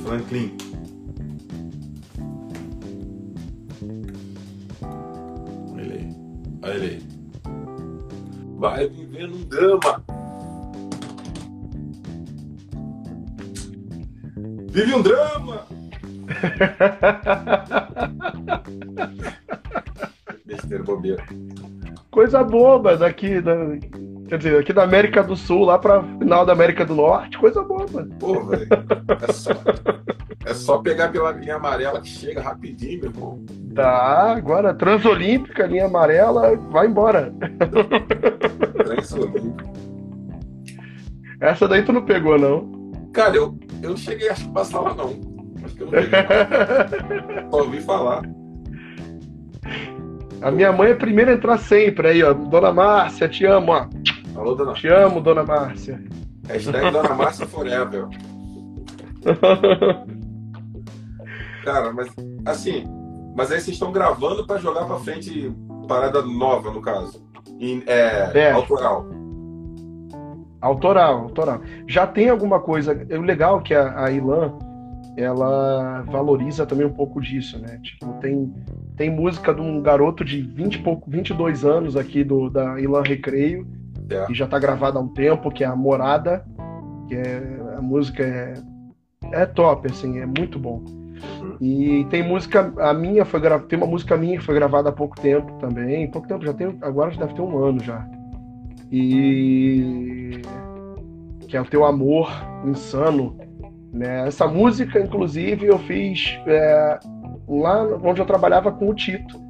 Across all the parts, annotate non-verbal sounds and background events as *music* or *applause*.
Franklin. Olha ele aí. Olha ele aí. Vai viver num drama. Vive um drama! *laughs* Besteira, bobeira. Coisa boba daqui, da, quer dizer, aqui da América do Sul, lá pra final da América do Norte, coisa boba. Pô, velho. É só, é só pegar pela linha amarela que chega rapidinho, meu irmão. Tá, agora Transolímpica, linha amarela, vai embora. Transolímpico. Essa daí tu não pegou, não. Cara, eu, eu não cheguei a passar lá, não. Acho que eu não peguei. Só ouvi falar. A minha mãe é a primeira a entrar sempre aí, ó. Dona Márcia, te amo, ó. Alô, dona. Te amo, Dona Márcia. Hashtag Dona Márcia Forever. *laughs* Cara, mas assim, mas aí vocês estão gravando pra jogar pra frente parada nova, no caso. Em, é, É. autoral. Autoral, autoral. Já tem alguma coisa. O legal é que a, a Ilan, ela valoriza também um pouco disso, né? Tipo, tem, tem música de um garoto de 20 e pouco, 22 anos aqui do, da Ilan Recreio, É. que já tá gravada há um tempo, que é a Morada, que é, a música é, é top, assim, é muito bom. Uhum. E tem música, a minha foi gra- tem uma música minha que foi gravada há pouco tempo também, pouco tempo, já tem, agora já deve ter um ano já. E que é o Teu Amor Insano, né? Essa música, inclusive, eu fiz é, lá onde eu trabalhava com o Tito.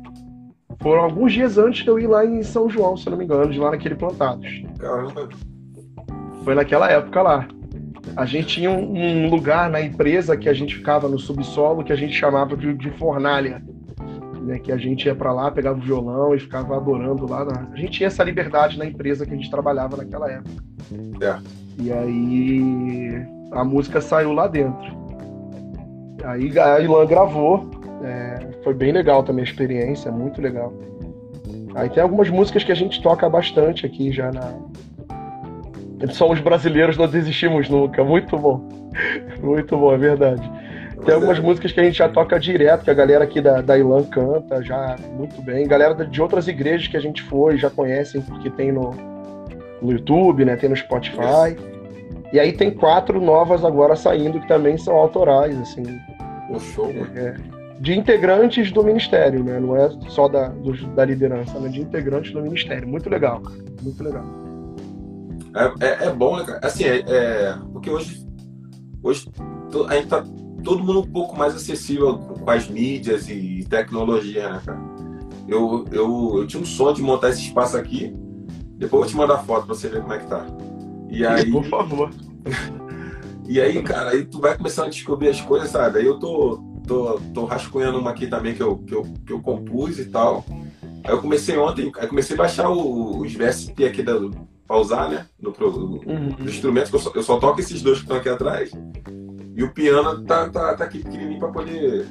Foram alguns dias antes de eu ir lá em São João, se não me engano, de lá naquele Plantados. Caramba. Foi naquela época lá. A gente tinha um, um lugar na empresa que a gente ficava no subsolo que a gente chamava de, de fornalha. Né, que a gente ia pra lá, pegava o violão e ficava adorando lá. na- A gente tinha essa liberdade na empresa que a gente trabalhava naquela época. Certo. E aí a música saiu lá dentro. Aí a Ilan gravou. É, foi bem legal também a experiência, muito legal. Aí tem algumas músicas que a gente toca bastante aqui já na. Somos brasileiros, não desistimos nunca. Muito bom. *laughs* Muito bom, é verdade. Tem algumas músicas que a gente já toca direto, que a galera aqui da, da Ilan canta já muito bem. Galera de outras igrejas que a gente foi já conhecem, porque tem no, no YouTube, né? Tem no Spotify. E aí tem quatro novas agora saindo que também são autorais, assim, Pô, show, mano. De integrantes do ministério, né? Não é só da, dos- da liderança, mas de integrantes do ministério. Muito legal, cara. Muito legal. É, é, é bom, né, cara? Assim, é, é- porque hoje, hoje a gente tá todo mundo um pouco mais acessível com as mídias e tecnologia, né, cara? Eu, eu, eu tinha um sonho de montar esse espaço aqui. Depois eu vou te mandar foto pra você ver como é que tá. E aí, Por favor. *laughs* e aí, cara, aí tu vai começando a descobrir as coisas, sabe? Aí eu tô, tô, tô rascunhando uma aqui também que eu, que, eu, que eu compus e tal. Aí eu comecei ontem, aí comecei a baixar o- os VST aqui da, pra usar, né? No, pro- Uhum. dos instrumentos, que eu só, eu só toco esses dois que estão aqui atrás. E o piano tá, tá, tá aqui pequenininho pra poder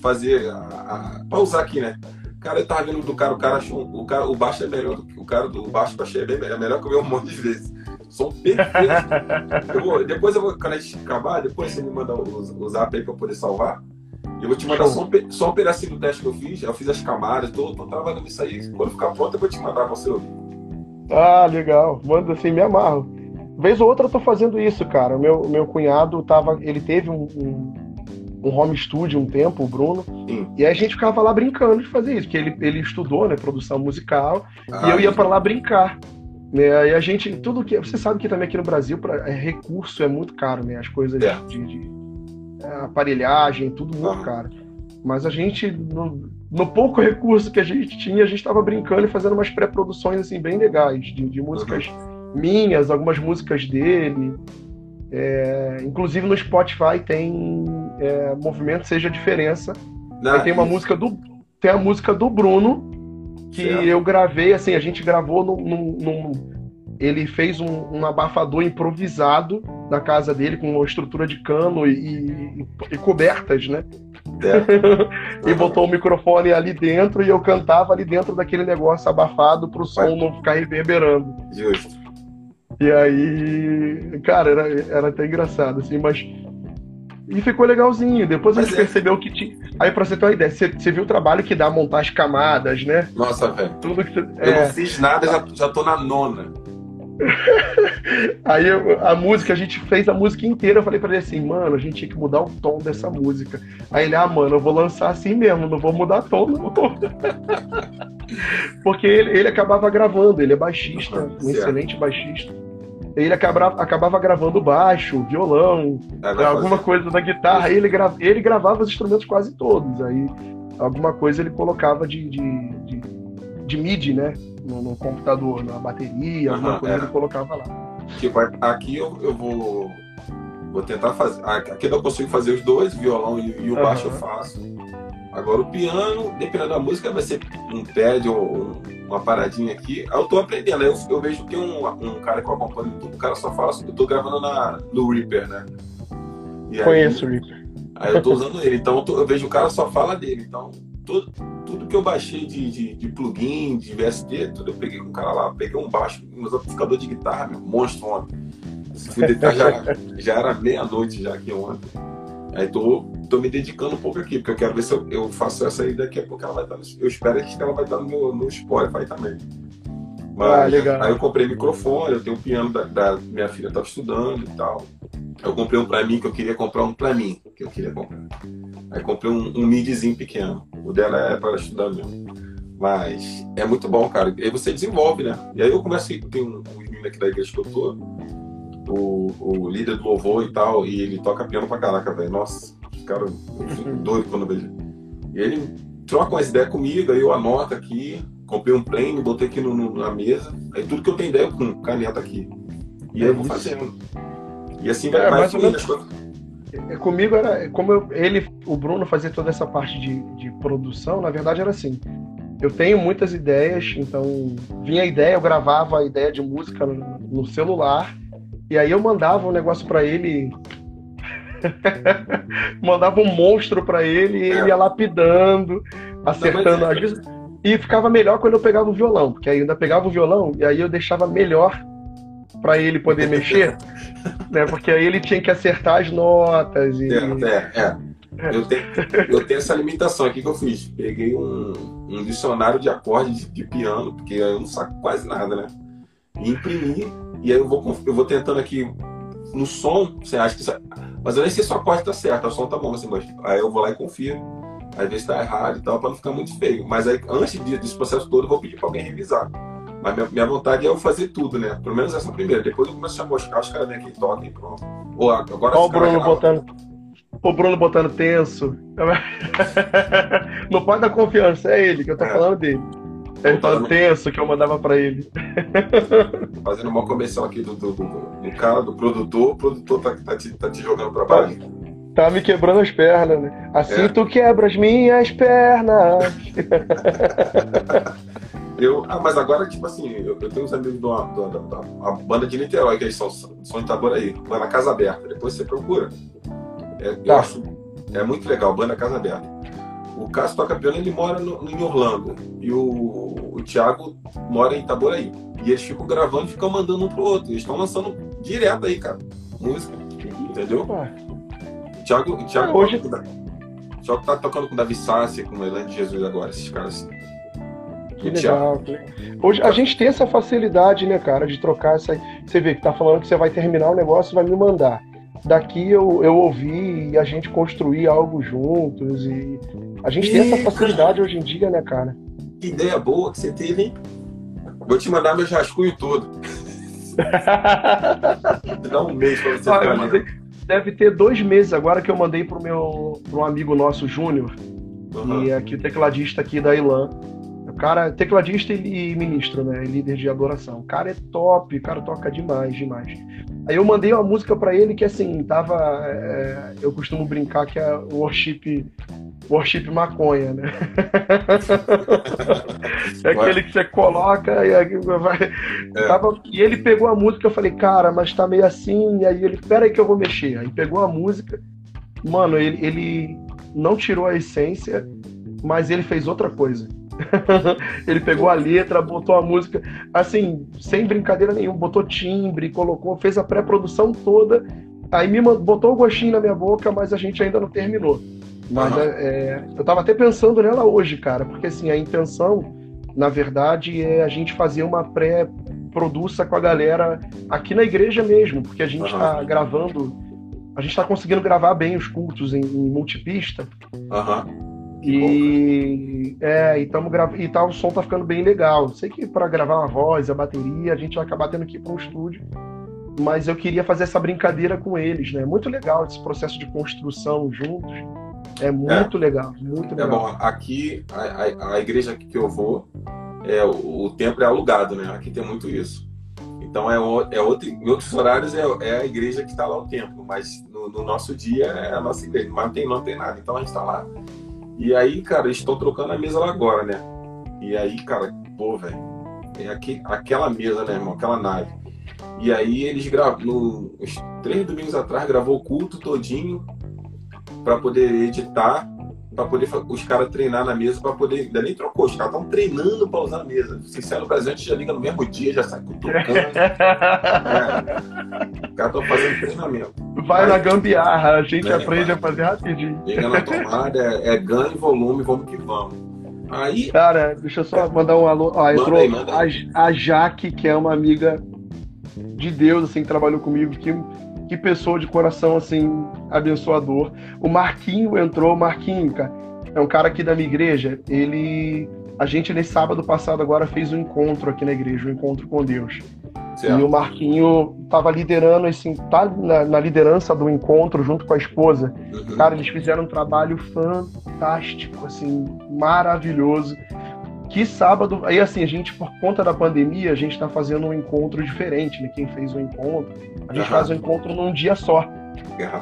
fazer, a, a, pra usar aqui, né? Cara, eu tava vendo do cara, o cara achou, o, cara, o baixo é melhor do que o cara do baixo que eu achei é, bem, é melhor que o meu um monte de vezes. Som perfeito. *laughs* Eu vou- depois eu vou, quando a gente acabar, depois você me manda o, o zap aí pra eu poder salvar. Eu vou te mandar só um, só um pedacinho do teste que eu fiz. Eu fiz as camadas, tô, tô trabalhando nisso aí. Quando ficar pronto, eu vou te mandar pra você ouvir. Ah, legal. Manda assim, me amarro. Vez ou outra eu tô fazendo isso, cara. Meu, meu cunhado tava. Ele teve um, um, um home studio um tempo, o Bruno. Sim. E aí a gente ficava lá brincando de fazer isso, porque ele, ele estudou, né, produção musical. E eu ia pra lá brincar. Né? Aí a gente, tudo que. Você sabe que também aqui no Brasil, pra, é, recurso é muito caro, né? As coisas É. de, de- aparelhagem, tudo muito caro. Mas a gente, no, no pouco recurso que a gente tinha, a gente estava brincando e fazendo umas pré-produções assim, bem legais, de, de músicas minhas, algumas músicas dele. É, inclusive no Spotify tem é, Movimento Seja a Diferença. Não, Aí tem uma isso. música do. Tem a música do Bruno, que Certo. eu gravei, assim, a gente gravou num. num- num- ele fez um, um abafador improvisado na casa dele, com uma estrutura de cano e, e- e cobertas, né? É. *laughs* E botou o microfone ali dentro e eu cantava ali dentro daquele negócio abafado pro som Vai. não ficar reverberando. Justo. E aí, cara, era, era até engraçado, assim, mas E ficou legalzinho. Depois a gente é. percebeu que tinha. Aí, pra você ter uma ideia, você, você viu o trabalho que dá montar as camadas, né? Nossa, velho. Tudo que você... Eu é... não fiz nada, já, já tô na nona. *laughs* Aí eu, a música, a gente fez a música inteira. Eu falei pra ele assim, mano, a gente tinha que mudar o tom dessa música. Aí ele, ah, mano, eu vou lançar assim mesmo, não vou mudar tom, não. *laughs* Porque ele, ele acabava gravando, ele é baixista, um certo. excelente baixista. Ele acabava, acabava gravando baixo, violão, é, alguma coisa da guitarra. Ele, gra, ele gravava os instrumentos quase todos. Aí alguma coisa ele colocava de, de, de, de MIDI, né? No, no computador, na bateria, alguma coisa é. ele colocava lá. Tipo, aqui eu, eu vou, vou tentar fazer. Aqui eu consigo fazer os dois, violão e, e o uhum. baixo eu faço. Agora o piano, dependendo da música, vai ser um pad ou uma paradinha aqui. Eu tô aprendendo. Eu, eu vejo que um, um cara que eu acompanho o cara só fala assim, eu tô gravando na, no Reaper, né? E Conheço aí, o Reaper. Aí eu tô usando ele. Então eu, tô, eu vejo o cara só fala dele. Então, tudo, tudo que eu baixei de, de, de, plugin, de VST, tudo eu peguei com um cara lá, peguei um baixo, um amplificador de guitarra, meu, monstro ontem. Fui deitar, já, *laughs* já era meia-noite já aqui ontem. Aí tô, tô me dedicando um pouco aqui, porque eu quero ver se eu, eu faço essa aí daqui a pouco ela vai estar no, Eu espero que ela vai estar no, meu, no Spotify também. Mas, ah, legal. Aí eu comprei microfone, eu tenho um piano da, da minha filha estava estudando e tal. Eu comprei um para mim que eu queria comprar um para mim, que eu queria comprar. Aí comprei um, um midzinho pequeno. O dela é para estudar mesmo. Mas é muito bom, cara. E aí você desenvolve, né? E aí eu comecei, tem um, um menino aqui da igreja que eu tô, o, o líder do louvor e tal, e ele toca piano pra caraca, velho. Nossa, cara doido quando eu vejo. E ele troca umas ideias comigo, aí eu anoto aqui, comprei um plane, botei aqui no, no, na mesa, aí tudo que eu tenho ideia eu com caneta aqui. E aí eu vou fazendo. E assim vai, é, vai fluindo as coisas. É, comigo era, como eu, ele, o Bruno fazia toda essa parte de, de produção, na verdade era assim. Eu tenho muitas ideias, então vinha a ideia, eu gravava a ideia de música no, no celular, e aí eu mandava um negócio para ele *laughs* mandava um monstro para ele e ele ia lapidando, acertando. Às vezes, e ficava melhor quando eu pegava o violão, porque aí eu ainda pegava o violão e aí eu deixava melhor para ele poder mexer, né? Porque aí ele tinha que acertar as notas e. É, é. é. Eu, tenho, eu tenho essa limitação aqui que eu fiz. Peguei um, um dicionário de acordes de, piano, porque eu não saco quase nada, né? E imprimi, e aí eu vou, eu vou tentando aqui no som, você acha que. Isso, mas eu nem sei se o acorde tá certo, o som tá bom, assim, mas aí eu vou lá e confio às vezes está errado e tal, para não ficar muito feio. Mas aí, antes desse processo todo, eu vou pedir para alguém revisar. Mas minha, minha, vontade é eu fazer tudo, né? Pelo menos essa primeira. Depois eu começo a mostrar, os caras vêm aqui e tocam e pronto. Ou agora Olha o Bruno botando. O Bruno botando tenso. *laughs* não pode dar confiança, é ele que eu tô é. falando dele. Ele tá tenso que eu mandava pra ele. *laughs* Fazendo uma comissão aqui do, do, do, do, cara, do produtor, o produtor tá, tá, te, tá te jogando pra baixo. Tá me quebrando as pernas, né? Assim é. tu quebra as minhas pernas. *laughs* eu, ah, mas agora, tipo assim, eu, eu tenho uns amigos da, da, da, da banda de Niterói, que eles são, são de Itaboraí, na Casa Aberta. Depois você procura. É, tá. Eu acho, é muito legal, banda Casa Aberta. O Cássio toca piano, ele mora no, em Orlando. E o, o Thiago mora em Itaboraí. E eles ficam gravando e ficam mandando um pro outro. Eles estão lançando direto aí, cara. Música. Entendeu? Thiago, Thiago, hoje... o Thiago tá tocando com o Davi Sassi, com o Elane Jesus agora, esses caras assim. Que legal. Hoje a gente tem essa facilidade, né, cara, de trocar essa. Você vê que tá falando que você vai terminar o negócio e vai me mandar. Daqui eu, eu ouvi e a gente construir algo juntos. E a gente e... tem essa facilidade hoje em dia, né, cara? Que ideia boa que você teve, hein? Vou te mandar meu rascunho todo. *laughs* Dá um mês pra você ah, mandei, deve ter dois meses agora que eu mandei pro meu pro um amigo nosso, Júnior, uhum. e aqui o tecladista aqui da Ilan. Cara, tecladista e ministro, né? Líder de adoração. O cara é top, o cara toca demais, demais. Aí eu mandei uma música para ele que assim, tava. É, eu costumo brincar que é worship worship maconha, né? *laughs* é aquele que você coloca e, vai... é. Tava... e ele pegou a música, eu falei, cara, mas tá meio assim, e aí ele, pera aí que eu vou mexer. Aí pegou a música, mano, ele, ele não tirou a essência, mas ele fez outra coisa. *laughs* ele pegou a letra, botou a música, assim, sem brincadeira nenhuma, botou timbre, colocou, fez a pré-produção toda aí me botou o gostinho na minha boca, mas a gente ainda não terminou. Mas uhum. é, eu tava até pensando nela hoje, cara, porque assim, a intenção, na verdade, é a gente fazer uma pré-produça com a galera aqui na igreja mesmo, porque a gente uhum. tá gravando, a gente tá conseguindo gravar bem os cultos em, em multipista. Uhum. E, é, e, tamo gra... e tá, o som tá ficando bem legal. Sei que para gravar uma voz, a bateria, a gente vai acabar tendo que ir para um estúdio. Mas eu queria fazer essa brincadeira com eles, né? Muito legal esse processo de construção juntos. É muito é. legal, muito legal. É bom, aqui, a, a, a, igreja que eu vou, é, o, o templo é alugado, né? Aqui tem muito isso. Então, é, é outro, em outros horários é, é a igreja que está lá o templo, mas no, no, nosso dia é a nossa igreja. Mas não tem, não tem nada. Então, a gente está lá. E aí, cara, eles estão trocando a mesa lá agora, né? E aí, cara, pô, velho, é aqui, aquela mesa, né, irmão? Aquela nave. E aí eles gravaram, uns três domingos atrás, gravou o culto todinho para poder editar, para poder os caras treinar na mesa, para poder. Ainda nem trocou, os caras estão treinando para usar a mesa. Se sai no Brasil, a gente já liga no mesmo dia, já sai cutucando. *laughs* é. Os caras estão fazendo treinamento. Vai na gambiarra, a gente é, aprende vai. a fazer rapidinho. Liga na tomada, é, é ganho e volume, vamos que vamos. Aí. Cara, deixa eu só mandar um alô. Ó, entrou aí, a, a Jaque, que é uma amiga de Deus, assim, que trabalhou comigo, que que pessoa de coração assim abençoador. O Marquinho entrou, o Marquinho, cara, é um cara aqui da minha igreja. Ele, a gente nesse sábado passado agora fez um encontro aqui na igreja, um encontro com Deus. Certo. E o Marquinho estava liderando esse, tá na, na, liderança do encontro junto com a esposa. Uhum. Cara, eles fizeram um trabalho fantástico, assim, maravilhoso que sábado, aí assim, a gente, por conta da pandemia, a gente está fazendo um encontro diferente, né? Quem fez o encontro, a gente uhum. faz o encontro num dia só.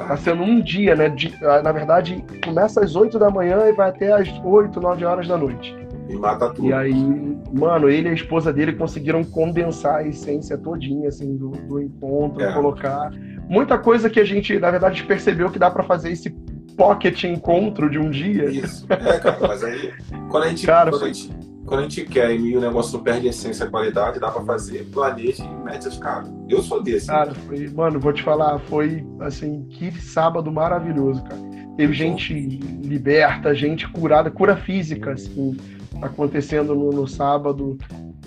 Tá sendo um dia, né? De, ah, na verdade, começa às 8 da manhã e vai até às 8, 9 horas da noite. E mata tudo. E aí, mano, ele e a esposa dele conseguiram condensar a essência todinha, assim, do, do encontro, é. colocar. Muita coisa que a gente, na verdade, percebeu que dá para fazer esse pocket encontro de um dia. Isso. É, cara, mas aí, quando a gente. Cara, quando a gente quando a gente quer e o negócio não perde a essência e qualidade, dá pra fazer, planeja e mete as caras. Eu sou desse. Cara, foi, mano, vou te falar, foi assim, que sábado maravilhoso, cara. Teve gente liberta, gente curada, cura física, assim, acontecendo no, no sábado.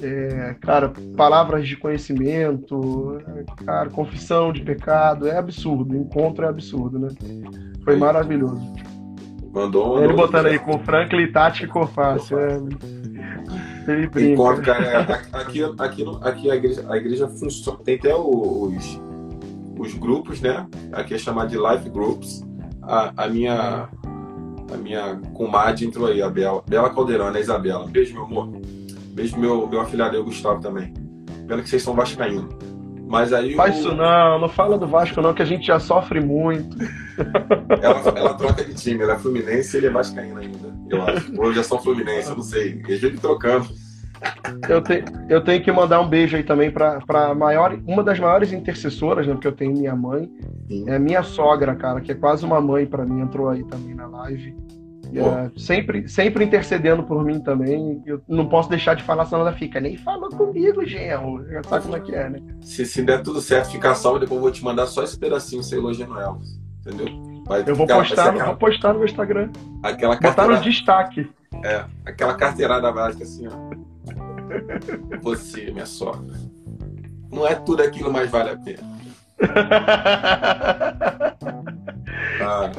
É, cara, palavras de conhecimento, cara, confissão de pecado, é absurdo, o encontro é absurdo, né? Foi maravilhoso. Mandou, Ele botando aí com Franklin Tati Cofácio. É... Encontro, cara, é, aqui, aqui, aqui a igreja, a igreja funciona, tem até os, os grupos, né? Aqui é chamado de life groups. A, a minha a minha comadre entrou aí, a Bela, Bela Caldeirão, a Isabela. Beijo, meu amor. Beijo, meu, meu afilhado o Gustavo também. Pena que vocês são vascaínos. Mas aí. Faz o... isso não, não fala do Vasco não, que a gente já sofre muito. *laughs* Ela, ela troca de time, ela é Fluminense e ele é Vascaíno ainda, eu acho. Ou já são Fluminense, eu não sei. Eles vivem trocando. Eu, te, eu tenho que mandar um beijo aí também para maior, uma das maiores intercessoras, né? Porque eu tenho minha mãe. Sim. É minha sogra, cara, que é quase uma mãe para mim, entrou aí também na live. É, sempre, sempre intercedendo por mim também. Eu não posso deixar de falar, senão ela fica. Nem falou comigo, genro. Já sabe como é que é, né? Se, se der tudo certo, ficar salvo, depois eu vou te mandar só esse pedacinho você elogiando ela. Entendeu? Vai, eu vou postar, aquela, vou postar no meu Instagram. Aquela Botar no destaque. É, aquela carteirada básica assim, ó. Você, minha sogra. Não é tudo aquilo, mas vale a pena. *laughs* Ah,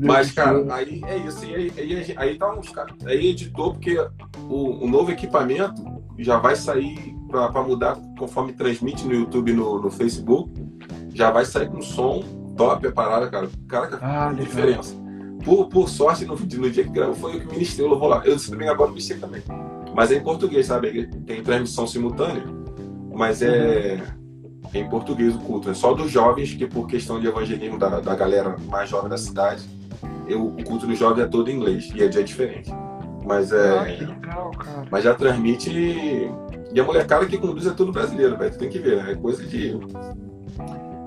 mas, cara, aí é isso. Aí, aí, aí tá uns caras. Aí editou, porque o, o, novo equipamento já vai sair para mudar conforme transmite no YouTube e no, no, Facebook. Já vai sair com som top a parada, cara. Cara, ah, diferença. Por, por sorte, no, no dia que gravou, foi eu que ministrei, eu vou lá. Eu também agora ministrei também. Mas é em português, sabe? Tem transmissão simultânea, mas é. Uhum em português o culto. É só dos jovens, que por questão de evangelismo da, da galera mais jovem da cidade, eu, o culto do jovem é todo em inglês e é dia diferente. Mas é. Ah, legal. Mas já transmite. E a molecada que conduz é tudo brasileiro, velho. Tu tem que ver, né? É coisa de.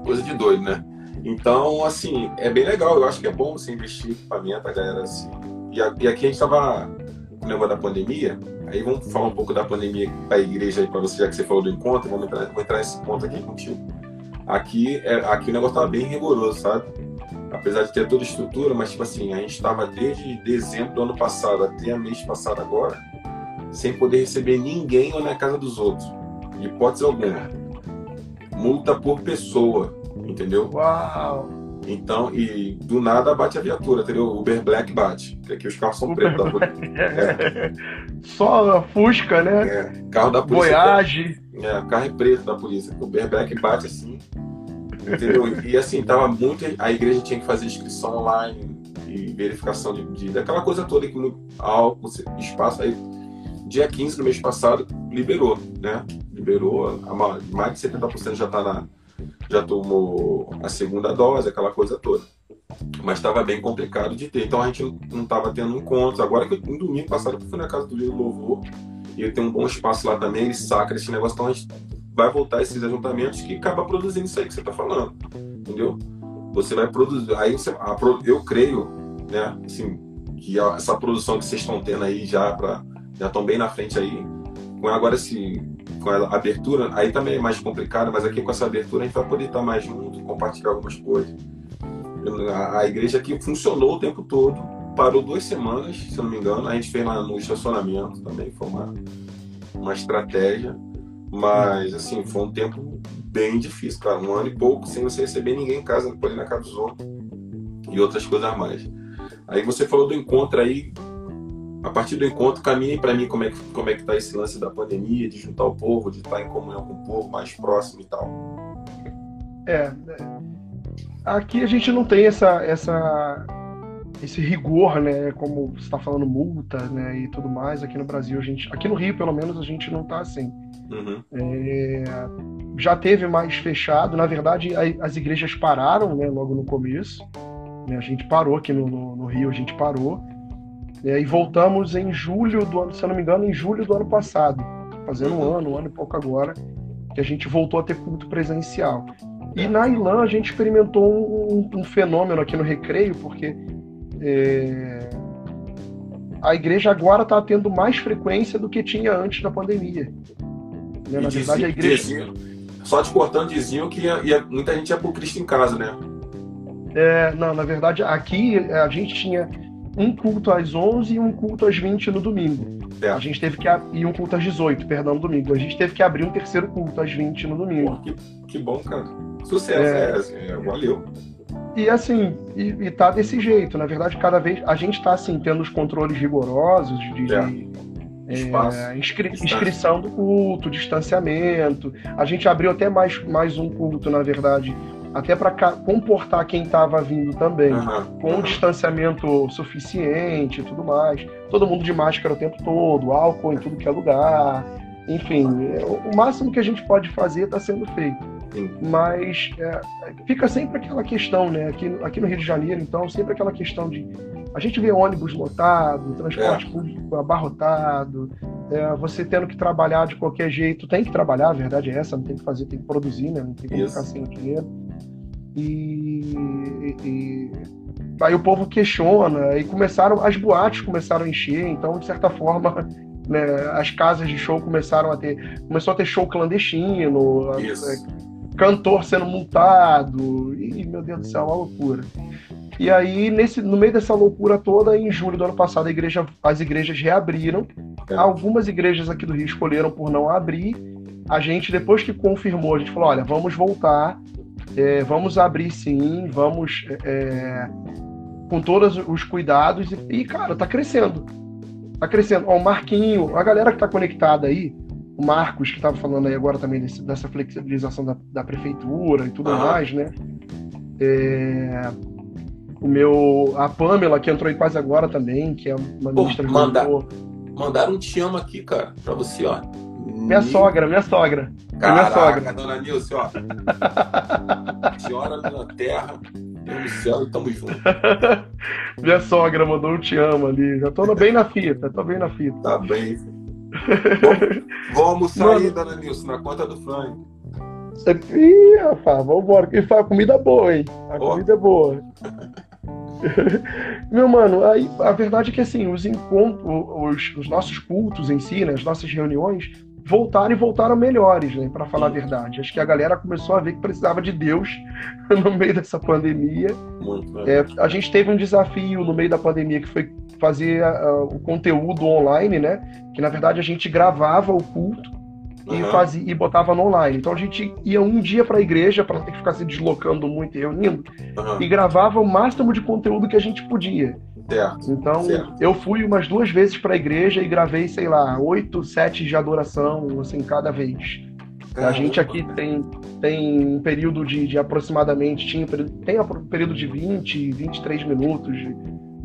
Coisa de doido, né? Então, assim, é bem legal. Eu acho que é bom você investir em equipamento, a galera assim. E, aqui a gente tava o negócio da pandemia. Aí vamos falar um pouco da pandemia da igreja aí para você, já que você falou do encontro, vamos entrar, vou entrar nesse ponto aqui contigo. Aqui, é, aqui o negócio tava bem rigoroso, sabe? Apesar de ter toda a estrutura, mas tipo assim, a gente estava desde dezembro do ano passado até mês passado agora, sem poder receber ninguém na casa dos outros. De hipótese alguma. Multa por pessoa, entendeu? Uau! Então, e do nada bate a viatura, entendeu? Uber Black bate. Que aqui os carros são pretos da polícia. É. *laughs* Só Fusca, né? É, carro da polícia. Voyage. É, carro é preto da polícia. O Uber Black bate assim. Entendeu? E assim, tava muito. A igreja tinha que fazer inscrição online e verificação de, de daquela coisa toda que no álcool, espaço. Aí, dia 15 do mês passado, liberou, né? Liberou, mais de 70% já está na, já tomou a segunda dose, aquela coisa toda. Mas estava bem complicado de ter. Então a gente não estava tendo encontros. Agora que eu, um domingo passado eu fui na casa do Livro Louvor e ele tem um bom espaço lá também, ele sacra esse negócio, então a gente vai voltar esses ajuntamentos que acaba produzindo isso aí que você está falando. Entendeu? Você vai produzir. Aí você, a, eu creio, né, assim, que essa produção que vocês estão tendo aí já para já estão bem na frente aí. Agora esse com a abertura, aí também é mais complicado, mas aqui com essa abertura a gente vai poder estar mais junto, compartilhar algumas coisas. A, igreja aqui funcionou o tempo todo, parou duas semanas, se não me engano, a gente fez lá no estacionamento também, foi uma, uma estratégia, mas assim, foi um tempo bem difícil, cara, um ano e pouco sem você receber ninguém em casa, poder na casa dos outros e outras coisas mais. Aí você falou do encontro aí, a partir do encontro, caminhe para mim como é, que, como é que tá esse lance da pandemia, de juntar o povo, de estar em comunhão com o povo mais próximo e tal. É, é, aqui a gente não tem essa, essa, esse rigor, né, como você está falando multa, né, e tudo mais. Aqui no Brasil a gente, aqui no Rio pelo menos a gente não está assim. Uhum. É, já teve mais fechado. Na verdade, as igrejas pararam, né, logo no começo. A gente parou aqui no, no, no Rio, a gente parou. É, e voltamos em julho do ano, se eu não me engano, em julho do ano passado, fazendo um ano, um ano e pouco agora, que a gente voltou a ter culto presencial. E na Ilã a gente experimentou um, um fenômeno aqui no Recreio, porque é, a igreja agora está tendo mais frequência do que tinha antes da pandemia. Né? Na verdade, a igreja. só te cortando, diziam que ia, ia, muita gente ia pro Cristo em casa, né? É, não, na verdade, aqui a gente tinha um culto às 11 e um culto às 20 no domingo. É. A gente teve que e um culto às 18, perdão, no domingo. A gente teve que abrir um terceiro culto às 20 no domingo. Pô, que, que bom, cara. Sucesso, é, é, assim, é, valeu. E assim, e, e tá desse jeito. Na verdade, cada vez a gente tá assim, tendo os controles rigorosos de, é. É, inscri inscrição do culto, distanciamento. A gente abriu até mais, mais um culto, na verdade, até para comportar quem estava vindo também, uhum, com um distanciamento suficiente e tudo mais. Todo mundo de máscara o tempo todo, álcool em tudo que é lugar. Enfim, o máximo que a gente pode fazer está sendo feito. Sim. Mas é, fica sempre aquela questão, né? Aqui, aqui no Rio de Janeiro, então, sempre aquela questão de. A gente vê ônibus lotado, transporte é. público abarrotado, é, você tendo que trabalhar de qualquer jeito. Tem que trabalhar, a verdade é essa, não tem que fazer, tem que produzir, né? Não tem que ficar sem dinheiro. E, e, aí o povo questiona e começaram as boates começaram a encher então de certa forma *laughs* né, as casas de show começaram a ter começou a ter show clandestino é, cantor sendo multado e meu Deus do céu uma loucura e aí nesse no meio dessa loucura toda em julho do ano passado igreja, as igrejas reabriram é. algumas igrejas aqui do Rio escolheram por não abrir a gente depois que confirmou a gente falou olha vamos voltar é, vamos abrir sim, vamos é, com todos os cuidados e, cara, tá crescendo. Tá crescendo. Ó, o Marquinho, a galera que tá conectada aí, o Marcos, que estava falando aí agora também desse, dessa flexibilização da, da, prefeitura e tudo uhum. mais, né? É, o meu. A Pamela, que entrou aí quase agora também, que é uma ministra manda, Mandaram um te amo aqui, cara, pra você, ó. Minha sogra, minha sogra. Caraca, minha sogra. dona Nilce, ó. *laughs* Senhora na terra, eu no céu tamo junto. *laughs* minha sogra mandou um te amo ali. Já tô bem na fita, tô bem na fita. Tá bem. *laughs* Vamos almoçar Mano, aí, dona Nilce, na conta do Frank. Ih, rapaz, vambora. E a comida boa, hein? A oh. comida é boa. Meu mano, aí, a verdade é que assim, os encontros, os, os nossos cultos em si, né, as nossas reuniões, voltaram e voltaram melhores, né? Para falar a verdade. Acho que a galera começou a ver que precisava de Deus *laughs* no meio dessa pandemia. Muito, é, a gente teve um desafio no meio da pandemia que foi fazer uh, o conteúdo online, né? Que na verdade a gente gravava o culto uhum. e fazia e botava no online. Então a gente ia um dia para a igreja para ter que ficar se deslocando muito e reunindo uhum. e gravava o máximo de conteúdo que a gente podia. Certo. Então, certo. eu fui umas duas vezes para a igreja e gravei, sei lá, oito sete de adoração, assim, cada vez. Caramba. A gente aqui tem, tem um período de, de aproximadamente, tinha, tem um período de 20, 23 minutos de,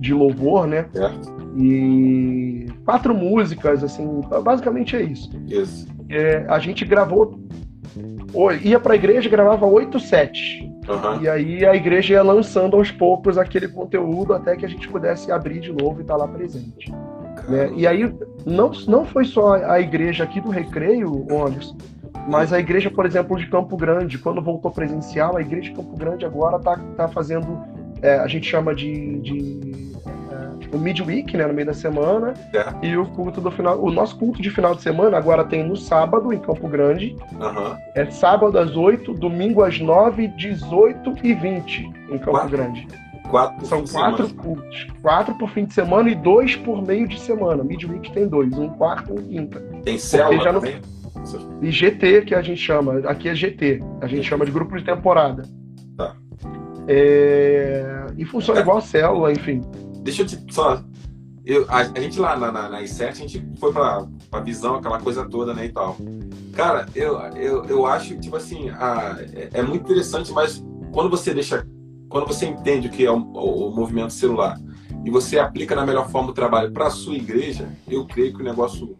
de louvor, né? Certo. E quatro músicas, assim, basicamente é isso. Isso. É, a gente gravou, ia para a igreja gravava oito sets. Uhum. E aí a igreja ia lançando aos poucos aquele conteúdo até que a gente pudesse abrir de novo e estar tá lá presente. Né? E aí não, não foi só a igreja aqui do Recreio, Anderson, mas a igreja, por exemplo, de Campo Grande, quando voltou presencial, a igreja de Campo Grande agora está tá fazendo, é, a gente chama de, de o midweek, né, no meio da semana, é. e o culto do final. O nosso culto de final de semana agora tem no sábado, em Campo Grande. Uhum. É sábado às 8, domingo às 9, 18 e 20 em Campo quatro, Grande. Quatro São quatro semana. cultos. Quatro por fim de semana e dois por meio de semana. Midweek tem dois, um quarto e um quinta. Tem célula já também? E GT, que a gente chama. Aqui é GT. A gente chama de grupo de temporada. Tá. É... E funciona é. igual a célula, enfim. Deixa eu te só. Eu, a, a gente lá na, na, na I7, a gente foi pra, pra visão, aquela coisa toda, né, e tal. Cara, eu, eu, eu acho, tipo assim, a, é, é muito interessante, mas quando você deixa. Quando você entende o que é o, o, o movimento celular e você aplica na melhor forma o trabalho para a sua igreja, eu creio que o negócio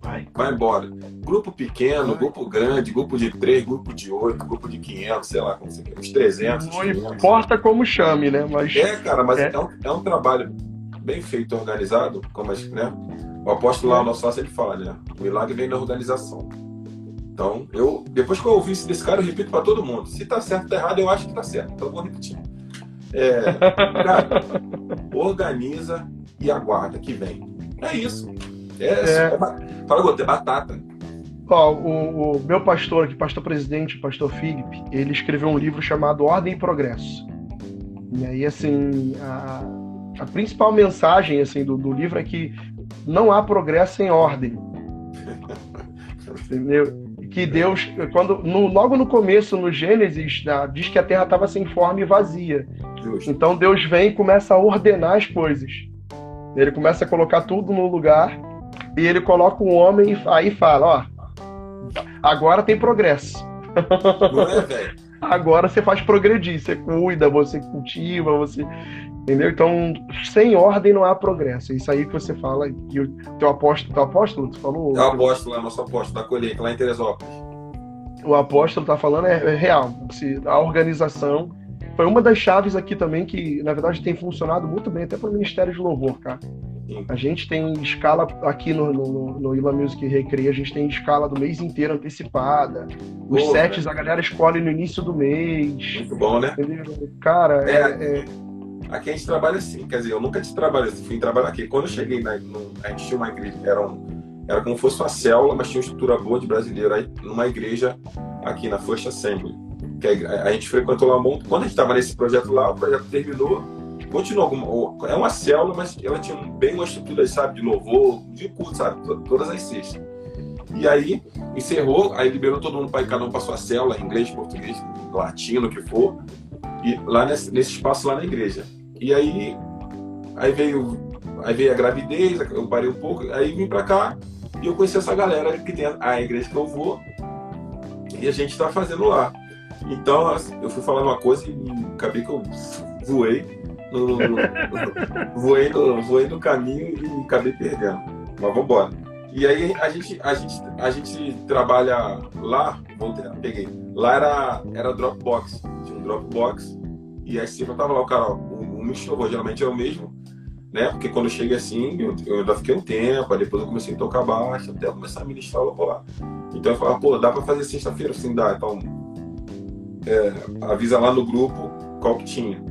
vai, vai embora. Grupo pequeno, grupo grande, grupo de três, grupo de oito, grupo de 500, sei lá, como você quer, uns 300. Não 500, importa como chame, né? Mas... É, cara, mas é. É, um, é um trabalho bem feito, organizado, como né? O apóstolo lá, o nosso sócio, ele fala, né? O milagre vem da organização. Então, eu, depois que eu ouvi isso desse cara, eu repito para todo mundo. Se tá certo ou tá errado, eu acho que tá certo. Então, eu vou repetir. É, *laughs* cara, organiza e aguarda que vem. É isso. É, é. é fala, Goto, é batata. Ó, o, o, meu pastor aqui, pastor presidente, pastor Felipe, ele escreveu um livro chamado Ordem e Progresso. E aí, assim, a, a principal mensagem assim do, do livro é que não há progresso sem ordem. *laughs* Entendeu? Que Deus, quando no, logo no começo, no Gênesis, né, diz que a terra estava sem forma e vazia. Justo. Então Deus vem e começa a ordenar as coisas. Ele começa a colocar tudo no lugar e ele coloca um homem e aí fala, ó, agora tem progresso. É, *laughs* agora você faz progredir, você cuida, você cultiva, você Entendeu? Então, sem ordem não há progresso. É isso aí que você fala. E o teu apóstolo, teu apóstolo, tu falou? É o apóstolo, é o nosso apóstolo da colheita, lá em Teresópolis. O apóstolo está falando é, é real. Se, a organização foi uma das chaves aqui também que, na verdade, tem funcionado muito bem, até para o Ministério de Louvor, cara. Sim. A gente tem escala aqui no, no, no Ila Music Recreio, a gente tem escala do mês inteiro antecipada. Os Boa, sets né? a galera escolhe no início do mês. Muito bom, né? Entendeu? Cara, é, é, é Aqui a gente trabalha assim, quer dizer, eu nunca te trabalhei assim, fui trabalhar aqui. Quando eu cheguei, na, no, a gente tinha uma igreja, era, um, era como se fosse uma célula, mas tinha uma estrutura boa de brasileiro, aí, numa igreja aqui na First Assembly. Que a, a gente frequentou lá muito. Quando a gente estava nesse projeto lá, o projeto terminou, continuou. É uma célula, mas ela tinha bem uma estrutura, sabe, de louvor, de culto, sabe, todas as sextas. E aí, encerrou, aí liberou todo mundo para cada um para sua célula, inglês, português, latino, o que for, e lá nesse, nesse espaço lá na igreja. E aí, aí veio, aí veio a gravidez, eu parei um pouco, aí vim para cá e eu conheci essa galera que tem a igreja que eu vou e a gente está fazendo lá. Então eu fui falar uma coisa e acabei que eu voei no, no, voei, no, voei no caminho e acabei perdendo. Mas vamos embora. E aí a gente, a gente, a gente trabalha lá, voltei, peguei. Lá era, era Dropbox. Tinha um Dropbox. E aí cima tava lá o cara, muito geralmente é o mesmo, né? Porque quando eu cheguei assim, eu, eu ainda fiquei um tempo, aí depois eu comecei a tocar baixo, até começar a ministrar lá. Então eu falava, pô, dá pra fazer sexta-feira? Assim, dá. Então, é, avisa lá no grupo qual que tinha.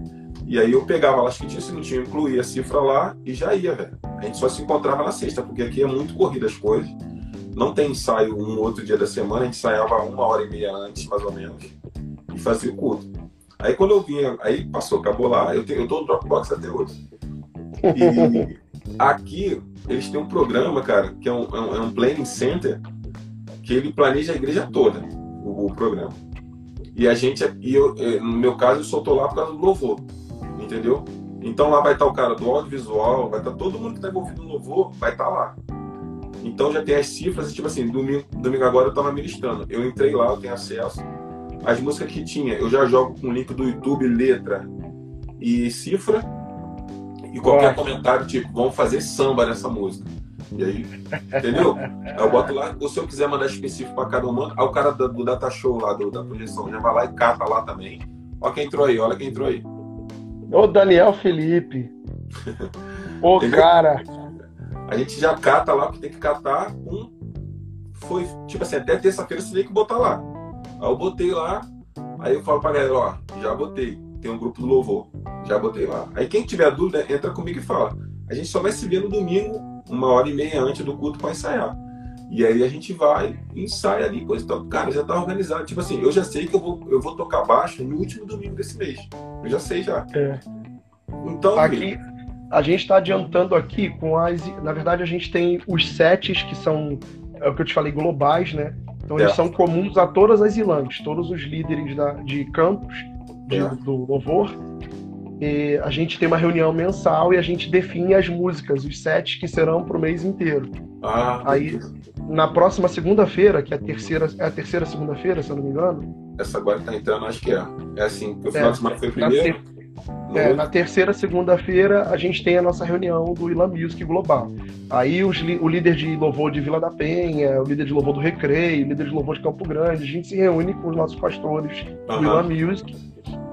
E aí eu pegava lá, que tinha, se não tinha, incluía a cifra lá e já ia, velho. A gente só se encontrava na sexta, porque aqui é muito corrida as coisas. não tem ensaio um outro dia da semana, a gente ensaiava uma hora e meia antes, mais ou menos, e fazia o culto. Aí quando eu vinha, aí passou, acabou lá, eu, tenho, eu no Dropbox até hoje. E aqui eles têm um programa, cara, que é um, é um, é um planning center, que ele planeja a igreja toda, o, o programa. E a gente, e eu, no meu caso, eu só lá por causa do louvor, entendeu? Então lá vai estar o cara do audiovisual, vai estar todo mundo que está envolvido no louvor, vai estar lá. Então já tem as cifras, tipo assim, domingo, domingo agora eu estava ministrando. Eu entrei lá, eu tenho acesso. As músicas que tinha, eu já jogo com o link do YouTube, letra e cifra. E qualquer Nossa. comentário, tipo, vamos fazer samba nessa música. E aí, entendeu? *laughs* Eu boto lá, ou se eu quiser mandar específico para cada um, aí o cara do, do Data Show lá, do, da projeção, já vai lá e cata lá também. Olha quem entrou aí, olha quem entrou aí. Ô Daniel Felipe. Ô cara. A gente já cata lá, porque tem que catar um. Foi, tipo assim, até terça-feira você tem que botar lá. Aí eu botei lá, aí eu falo pra galera, ó, já botei. Tem um grupo do louvor. Já botei lá. Aí quem tiver dúvida, entra comigo e fala. A gente só vai se ver no domingo, uma hora e meia antes do culto para ensaiar. E aí a gente vai, ensaia ali, coisa e tal. Cara, já tá organizado. Tipo assim, eu já sei que eu vou, eu vou tocar baixo no último domingo desse mês. Eu já sei já. É. Então, aqui a gente está adiantando aqui com as. Na verdade, a gente tem os sets que são é o que eu te falei globais, né? Então é. eles são comuns a todas as ilãs, todos os líderes da, de campos de, é. do louvor. E a gente tem uma reunião mensal e a gente define as músicas, os sets que serão para o mês inteiro. Ah, Aí, na próxima segunda-feira, que é a terceira, é a terceira segunda-feira, se eu não me engano. Essa agora está entrando, acho que é. É assim, o final é, de semana foi primeiro. Na, é, na terceira segunda-feira a gente tem a nossa reunião do Ilan Music Global. Aí os, o líder de louvor de Vila da Penha, o líder de louvor do Recreio, o líder de louvor de Campo Grande, a gente se reúne com os nossos pastores uhum. do Ilan Music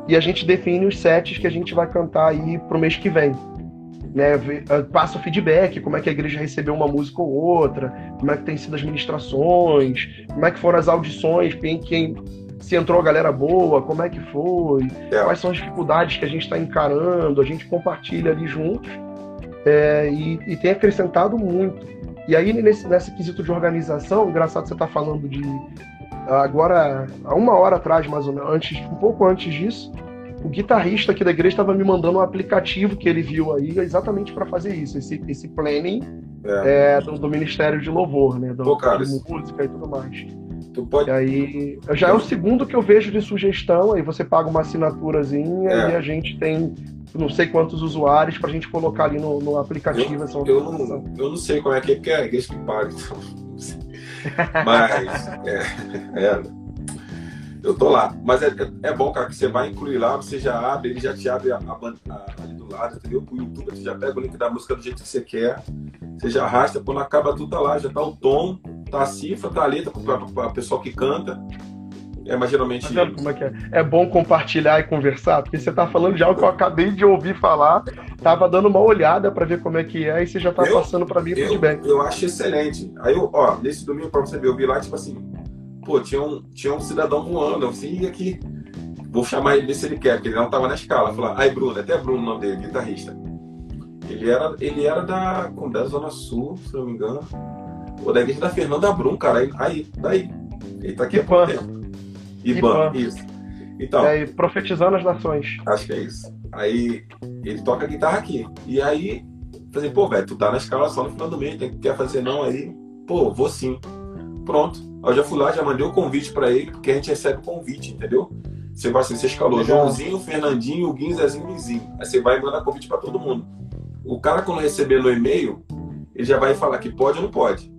e a gente define os sets que a gente vai cantar aí pro mês que vem né, ah, passa o feedback, como é que a igreja recebeu uma música ou outra, como é que tem sido as ministrações, como é que foram as audições, quem, quem se entrou a galera boa, como é que foi, é. quais são as dificuldades que a gente está encarando, a gente compartilha ali juntos é, e, e, tem acrescentado muito. E aí, nesse, nesse quesito de organização, engraçado você estar tá falando de. Agora, há uma hora atrás, mais ou menos, antes, um pouco antes disso, o guitarrista aqui da igreja estava me mandando um aplicativo que ele viu aí exatamente para fazer isso, esse, esse planning é. É, do, do, Ministério de Louvor, né? Do, Pô, cara, de música e tudo mais. Tu pode... E aí, já é o segundo que eu vejo de sugestão, aí você paga uma assinaturazinha é. e a gente tem não sei quantos usuários para a gente colocar ali no, no aplicativo. Eu, eu, não, eu não sei como é que é, porque é a igreja que paga, então. Mas, é, é, eu tô lá. Mas é, é, bom, cara, que você vai incluir lá, você já abre, ele já te abre a, a, ali do lado, entendeu? Pro YouTube, você já pega o link da música do jeito que você quer, você já arrasta, quando acaba tudo tá lá, já tá o tom, tá a cifra, tá a letra para o pessoal que canta. É, mas geralmente. Tá como é que é? É bom compartilhar e conversar, porque você tá falando de algo que eu acabei de ouvir falar, tava dando uma olhada para ver como é que é, e você já tá eu, passando para mim o feedback. Eu acho excelente. Aí, eu, ó, nesse domingo, para você ver, eu vi lá, tipo assim, pô, tinha um, tinha um cidadão voando. Eu falei, aqui, vou chamar ele, ver se ele quer, porque ele não tava na escala. Falar, aí Bruno, até Bruno o nome dele, guitarrista. Ele era, ele era da, como da Zona Sul, se não me engano. Ou da igreja da Fernanda Brum, cara. Aí, aí daí. Ele tá aqui Ipan. Iban, isso. Então. É, profetizando as nações. Acho que é isso. Aí ele toca guitarra aqui. E aí, falei, pô, velho, tu tá na escala só no final do mês, tem, quer fazer não aí? Pô, vou sim. Pronto. Eu já fui lá, já mandei o convite para ele, porque a gente recebe o convite, entendeu? Você vai assim, você escalou Legal. Joãozinho, Fernandinho, Guinho, Zezinho, Luizinho. Aí você vai mandar convite para todo mundo. O cara, quando receber no e-mail, ele já vai falar que pode ou não pode.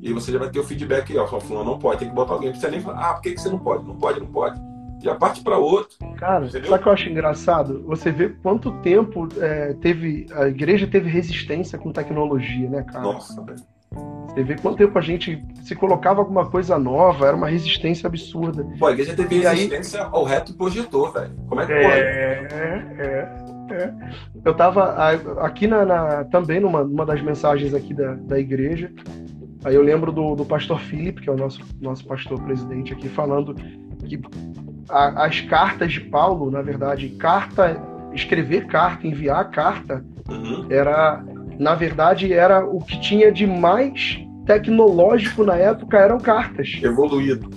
E você já vai ter o feedback aí, ó. Falando, não pode, tem que botar alguém. Não precisa nem falar, ah, por que, que você não pode? Não pode, não pode. Já parte para outro. Cara, entendeu? sabe o que eu acho engraçado? Você vê quanto tempo é, teve. A igreja teve resistência com tecnologia, né, cara? Nossa, velho. Você vê quanto tempo a gente se colocava alguma coisa nova, era uma resistência absurda. Pô, a igreja teve e resistência aí... ao reto projetor, velho. Como é que é, pode? É, é, é. Eu tava aqui na, na, também numa, numa das mensagens aqui da, da igreja. Aí eu lembro do, do pastor Felipe, que é o nosso, nosso pastor presidente aqui, falando que a, as cartas de Paulo, na verdade, carta, escrever carta, enviar carta, uhum. era na verdade, era o que tinha de mais tecnológico na época eram cartas. Evoluído.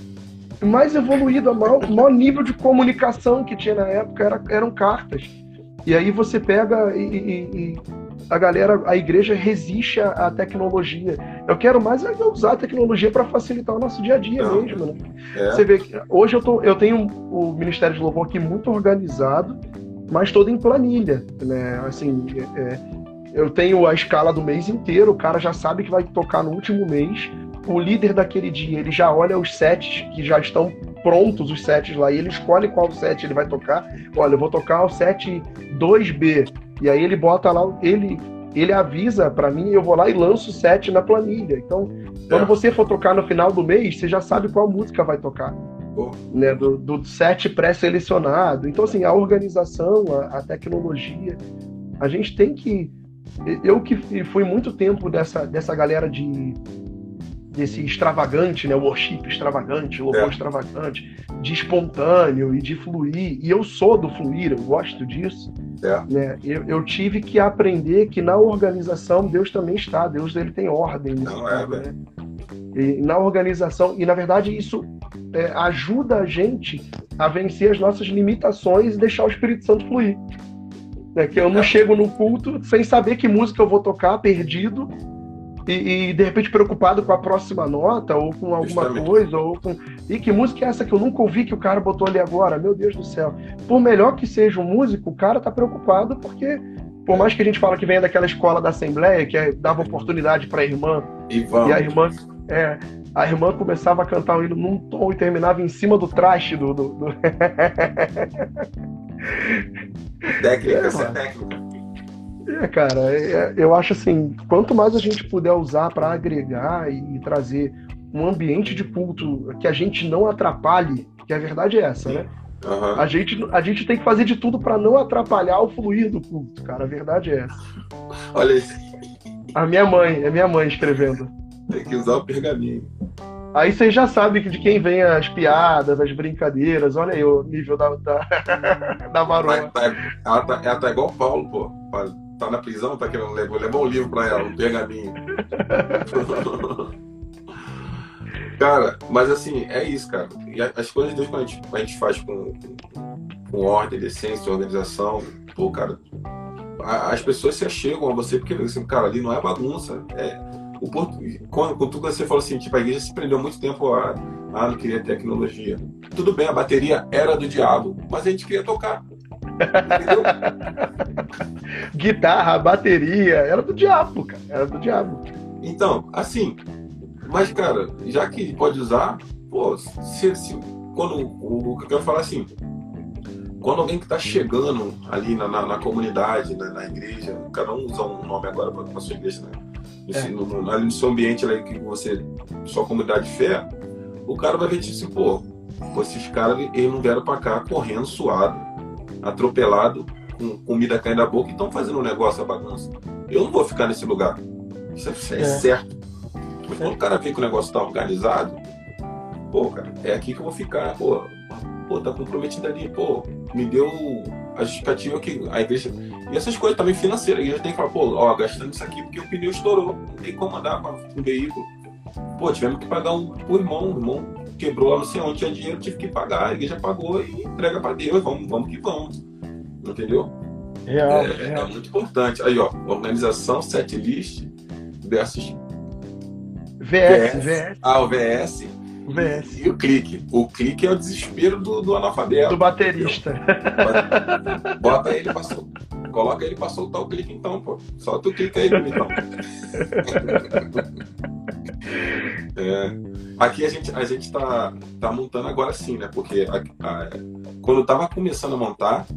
Mais evoluído, o maior, maior, nível de comunicação que tinha na época era, eram cartas. E aí você pega e, e, e a galera, a igreja resiste à, tecnologia. Eu quero mais é usar a tecnologia para facilitar o nosso dia a dia Não. mesmo, né? É. Você vê que hoje eu, tô, eu tenho o Ministério de Louvor aqui muito organizado, mas todo em planilha, né? Assim, é, eu tenho a escala do mês inteiro, o cara já sabe que vai tocar no último mês. O líder daquele dia, ele já olha os sets que já estão prontos, os sets lá, e ele escolhe qual set ele vai tocar. Olha, eu vou tocar o set 2B, e aí ele bota lá, ele ele avisa para mim, eu vou lá e lanço o set na planilha. Então, quando é. você for tocar no final do mês, você já sabe qual música vai tocar. Né, do, do set pré-selecionado. Então, assim, a organização, a, a, tecnologia, a gente tem que. Eu que fui muito tempo dessa, dessa galera de desse extravagante, né, worship extravagante, louvor é. extravagante, de espontâneo e de fluir. E eu sou do fluir, eu gosto disso. É. Né? Eu, eu, tive que aprender que na organização Deus também está, Deus ele tem ordem. Não é, né? E na organização, e na verdade isso é, ajuda a gente a vencer as nossas limitações e deixar o Espírito Santo fluir. É que eu não chego no culto sem saber que música eu vou tocar, perdido, e, e, de repente preocupado com a próxima nota ou com alguma Justamente. coisa ou com e que música é essa que eu nunca ouvi que o cara botou ali agora? Meu Deus do céu. Por melhor que seja um músico o cara tá preocupado porque por mais que a gente fala que venha daquela escola da Assembleia que é, dava oportunidade para a irmã e, e, a irmã é, a irmã começava a cantar um hino num tom e terminava em cima do traste do, do, do... *laughs* técnica é, essa técnica é, cara, é, eu acho assim, quanto mais a gente puder usar para agregar e, e, trazer um ambiente de culto que a gente não atrapalhe, que a verdade é essa, né? Uhum. A, gente, a gente tem que fazer de tudo para não atrapalhar o fluir do culto, cara. A verdade é essa. Olha isso. A minha mãe, é minha mãe escrevendo. Tem que usar o pergaminho. Aí vocês já sabem de quem vem as piadas, as brincadeiras. Olha aí o nível da, da, *laughs* da Maroma. Tá, tá, ela, tá, ela tá igual o Paulo, pô tá na prisão, tá querendo levar, levar um livro pra ela, um pergaminho. *laughs* cara, mas assim, é isso, cara. E as coisas de Deus, quando a gente, a gente faz com, com ordem, decência, organização, pô, cara, as pessoas se achegam a você porque, assim, cara, ali não é bagunça. É, o quando, quando você falou assim, tipo, a igreja se prendeu muito tempo a, ah, não queria tecnologia. Tudo bem, a bateria era do diabo, mas a gente queria tocar. *laughs* Guitarra, bateria, era do diabo, cara. Era do diabo. Então, assim, mas, cara, já que pode usar, pô, se, se quando o, o que eu quero falar assim, quando alguém que está chegando ali na, na, na comunidade, na, na, igreja, cada um usa um nome agora para a sua igreja, né? É. No, no, ali no seu ambiente ali que você, sua comunidade de fé, o cara vai ver assim, pô, esses caras eles não vieram para cá correndo suado, atropelado, com comida caindo da boca e estão fazendo um negócio a bagunça. Eu não vou ficar nesse lugar. Isso é, é, é. certo. Mas quando o cara vê que o negócio está organizado, pô, cara, é aqui que eu vou ficar. Pô, pô, tá comprometido ali, pô, me deu a justificativa que a igreja. E essas coisas também financeiras, a igreja tem que falar, pô, ó, gastando isso aqui porque o pneu estourou, não tem como andar com um veículo. Pô, tivemos que pagar um pro irmão, o irmão quebrou lá não sei onde, tinha dinheiro, tive que pagar, a igreja pagou e entrega para Deus, vamos, vamos que vamos. Entendeu? Real, é, real. é muito importante. Aí, ó, organização, setlist versus VS, VS. VS. Ah, o VS. VS. E, o clique. O clique é o desespero do, do analfabeto. Do baterista. Bota, bota ele pra soltar. Coloca ele pra soltar o clique então, pô. Solta o clique aí, então. *laughs* é. Aqui a gente, a gente tá, tá montando agora sim, né? Porque a, a, quando eu tava começando a montar,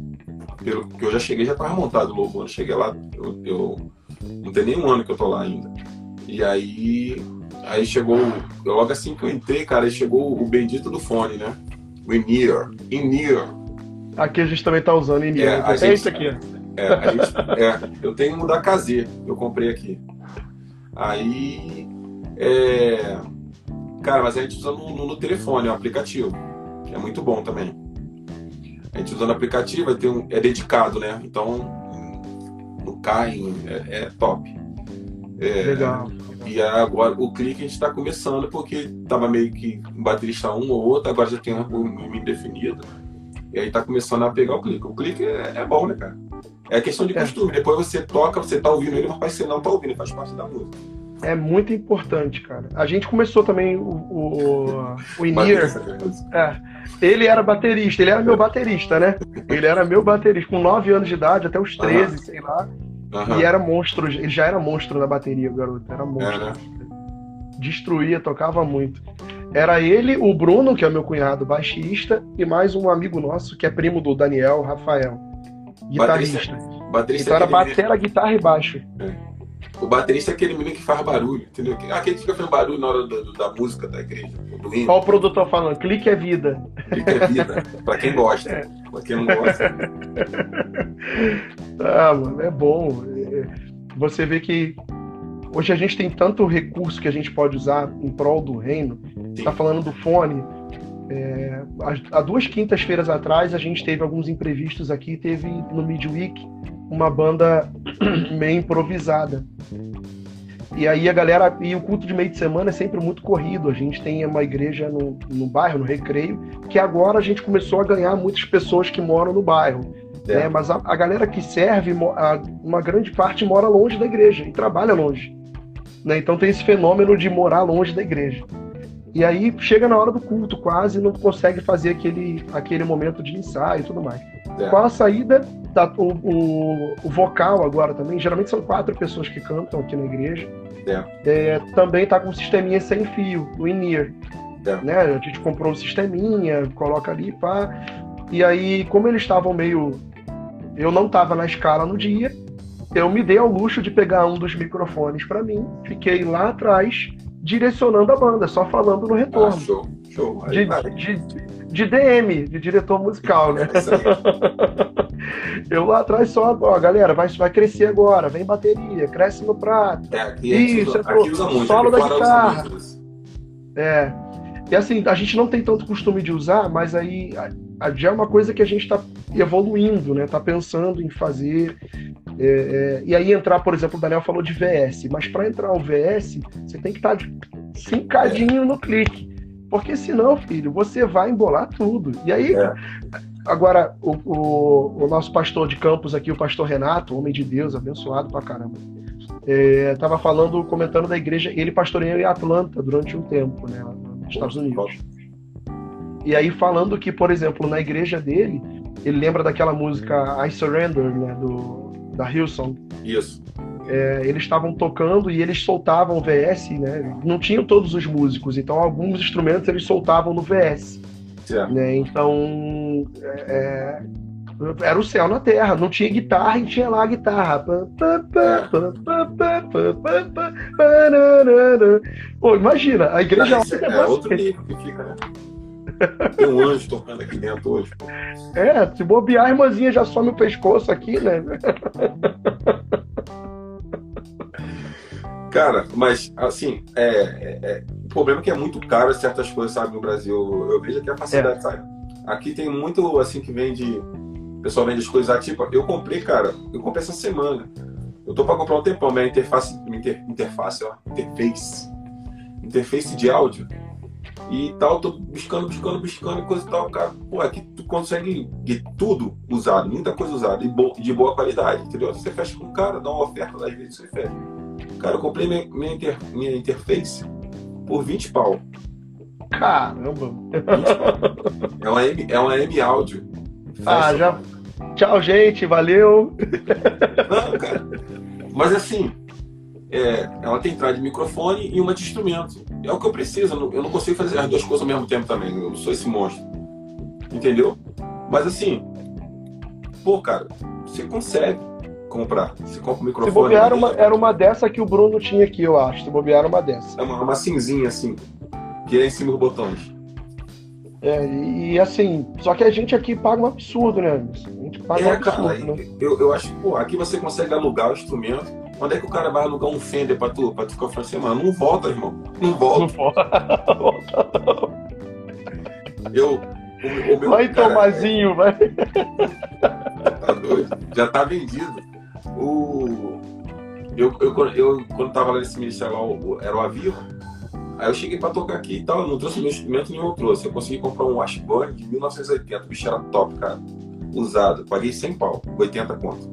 pelo que eu já cheguei, já tava montado o louvor. Eu cheguei lá, eu, eu, não tem nem um ano que eu tô lá ainda. E aí, aí chegou, logo assim que eu entrei, cara, aí chegou o bendito do fone, né? O in-ear. In-ear. Aqui a gente também tá usando in-ear. É, é isso aqui. É, a gente, é, eu tenho um da KZ, eu comprei aqui. Aí, é, Cara, mas a gente usa no, no, no telefone, é um aplicativo. Que é muito bom também. A gente usa no aplicativo, é, um, é dedicado, né? Então, no CAI é, é top. É, legal. E agora o clique a gente está começando porque tava meio que um baterista um ou outro, agora já tem um nome definido. E aí tá começando a pegar o clique. O clique é, é bom, né, cara? É questão de é. costume. Depois você toca, você tá ouvindo ele, mas você não tá ouvindo, faz parte da música. É muito importante, cara. A gente começou também o, o, o Inir. É, ele era baterista, ele era meu baterista, né? Ele era meu baterista com 9 anos de idade, até os 13, uhum. sei lá. Uhum. E era monstro, ele já era monstro na bateria, o garoto. Era monstro. É, né? Destruía, tocava muito. Era ele, o Bruno, que é meu cunhado baixista, e mais um amigo nosso, que é primo do Daniel, Rafael. Guitarrista. Baterista, baterista então era batera, guitarra e baixo. É. O baterista é aquele menino que faz barulho, entendeu? Aquele que fica fazendo barulho na hora do, da música da igreja, do. Olha o produtor falando, clique é vida. Clique é vida, pra quem gosta. É. Pra quem não gosta. *laughs* ah, mano, é bom. É, você vê que hoje a gente tem tanto recurso que a gente pode usar em prol do reino. Sim. Tá falando do fone. É, há duas quintas-feiras atrás a gente teve alguns imprevistos aqui. Teve no Midweek uma banda *clears throat* meio improvisada. E aí a galera. E o culto de meio de semana é sempre muito corrido. A gente tem uma igreja no, no bairro, no Recreio, que agora a gente começou a ganhar muitas pessoas que moram no bairro. É. Né? Mas a, a, galera que serve, a, uma grande parte mora longe da igreja e trabalha longe. Né? Então tem esse fenômeno de morar longe da igreja. E aí chega na hora do culto quase não consegue fazer aquele, aquele momento de ensaio e tudo mais. É. Com a saída, tá, o, o, o, vocal agora também, geralmente são quatro pessoas que cantam aqui na igreja. É. É, também está com um sisteminha sem fio, o in-ear. É. Né? A gente comprou um sisteminha, coloca ali, pá. E aí, como eles estavam meio. Eu não estava na escala no dia, eu me dei ao luxo de pegar um dos microfones para mim, fiquei lá atrás direcionando a banda, só falando no retorno. Ah, show, show. De, de, de, DM, de diretor musical, né? Eu lá atrás só, ó, galera, vai, vai crescer agora, vem bateria, cresce no prato. É, aqui, Isso, aqui, é aqui usa muito, solo da guitarra. É. E assim, a gente não tem tanto costume de usar, mas aí já é uma coisa que a gente está evoluindo, né? Tá pensando em fazer. É, é, e aí entrar, por exemplo, o Daniel falou de VS, mas para entrar o VS, você tem que estar tá cincadinho no clique. Porque senão, filho, você vai embolar tudo. E aí, é. agora, o, o, o, nosso pastor de campus aqui, o pastor Renato, homem de Deus, abençoado pra caramba, é, tava falando, comentando da igreja, ele pastoreou em Atlanta durante um tempo, né, nos Estados Unidos. E aí falando que, por exemplo, na igreja dele, ele lembra daquela música I Surrender, né, do, da Hillsong. Isso. É, eles estavam tocando e eles soltavam VS, né? Não tinham todos os músicos, então alguns instrumentos eles soltavam no VS. Né? Então é, era o céu na terra, não tinha guitarra e tinha lá a guitarra. Pô, imagina, a igreja é, é outro nível que fica, né? Tem um anjo tocando aqui dentro hoje. É, se bobear, a irmãzinha já some o pescoço aqui, né? *laughs* Cara, mas assim, é, é, o problema é que é muito caro certas coisas, sabe, no Brasil. Eu vejo que a facilidade, é. sabe? Aqui tem muito assim que vende. O pessoal vende as coisas tipo, eu comprei, cara, eu comprei essa semana. Eu tô pra comprar um tempão, minha interface, minha inter, interface, ó, interface. Interface de áudio e tal, tô buscando, buscando, buscando e coisa e tal, cara. Pô, aqui tu consegue tudo usado, muita coisa usada e de boa qualidade, entendeu? Você fecha com o cara, dá uma oferta, às vezes você fecha. Cara, eu comprei minha, minha, inter, minha interface por 20 pau. Caramba! 20 pau. É uma M, é uma M áudio. Ah, já. Tchau, gente, valeu! Não, cara. Mas assim, é, ela tem entrada de microfone e uma de instrumento. É o que eu preciso. Eu não consigo fazer as duas coisas ao mesmo tempo também. Eu não sou esse monstro. Entendeu? Mas assim, pô, cara, você consegue comprar. Você compra o microfone. Se bobear, era uma, era uma dessa que o Bruno tinha aqui, eu acho. Se bobear, uma dessa. É uma, uma cinzinha assim, que é em cima dos botões. É, e assim, só que a gente aqui paga um absurdo, né? A gente paga é, um absurdo, cara, né? eu, eu acho, pô, aqui você consegue alugar o instrumento. Onde é que o cara vai alugar um Fender pra tu, pra tu ficar falando assim, mano? Não volta, irmão. Não volta. Não volta. eu. O, o meu, vai, cara, Tomazinho, é... vai. Tá doido. Já tá vendido. O, eu, eu, eu, quando tava lá nesse ministério lá, era o Aviva, aí eu cheguei pra tocar aqui e tal, eu não trouxe meu instrumento nenhum, eu trouxe. Eu consegui comprar um Washburn de 1980, o bicho era top, cara. Usado, paguei 100 pau, 80 conto.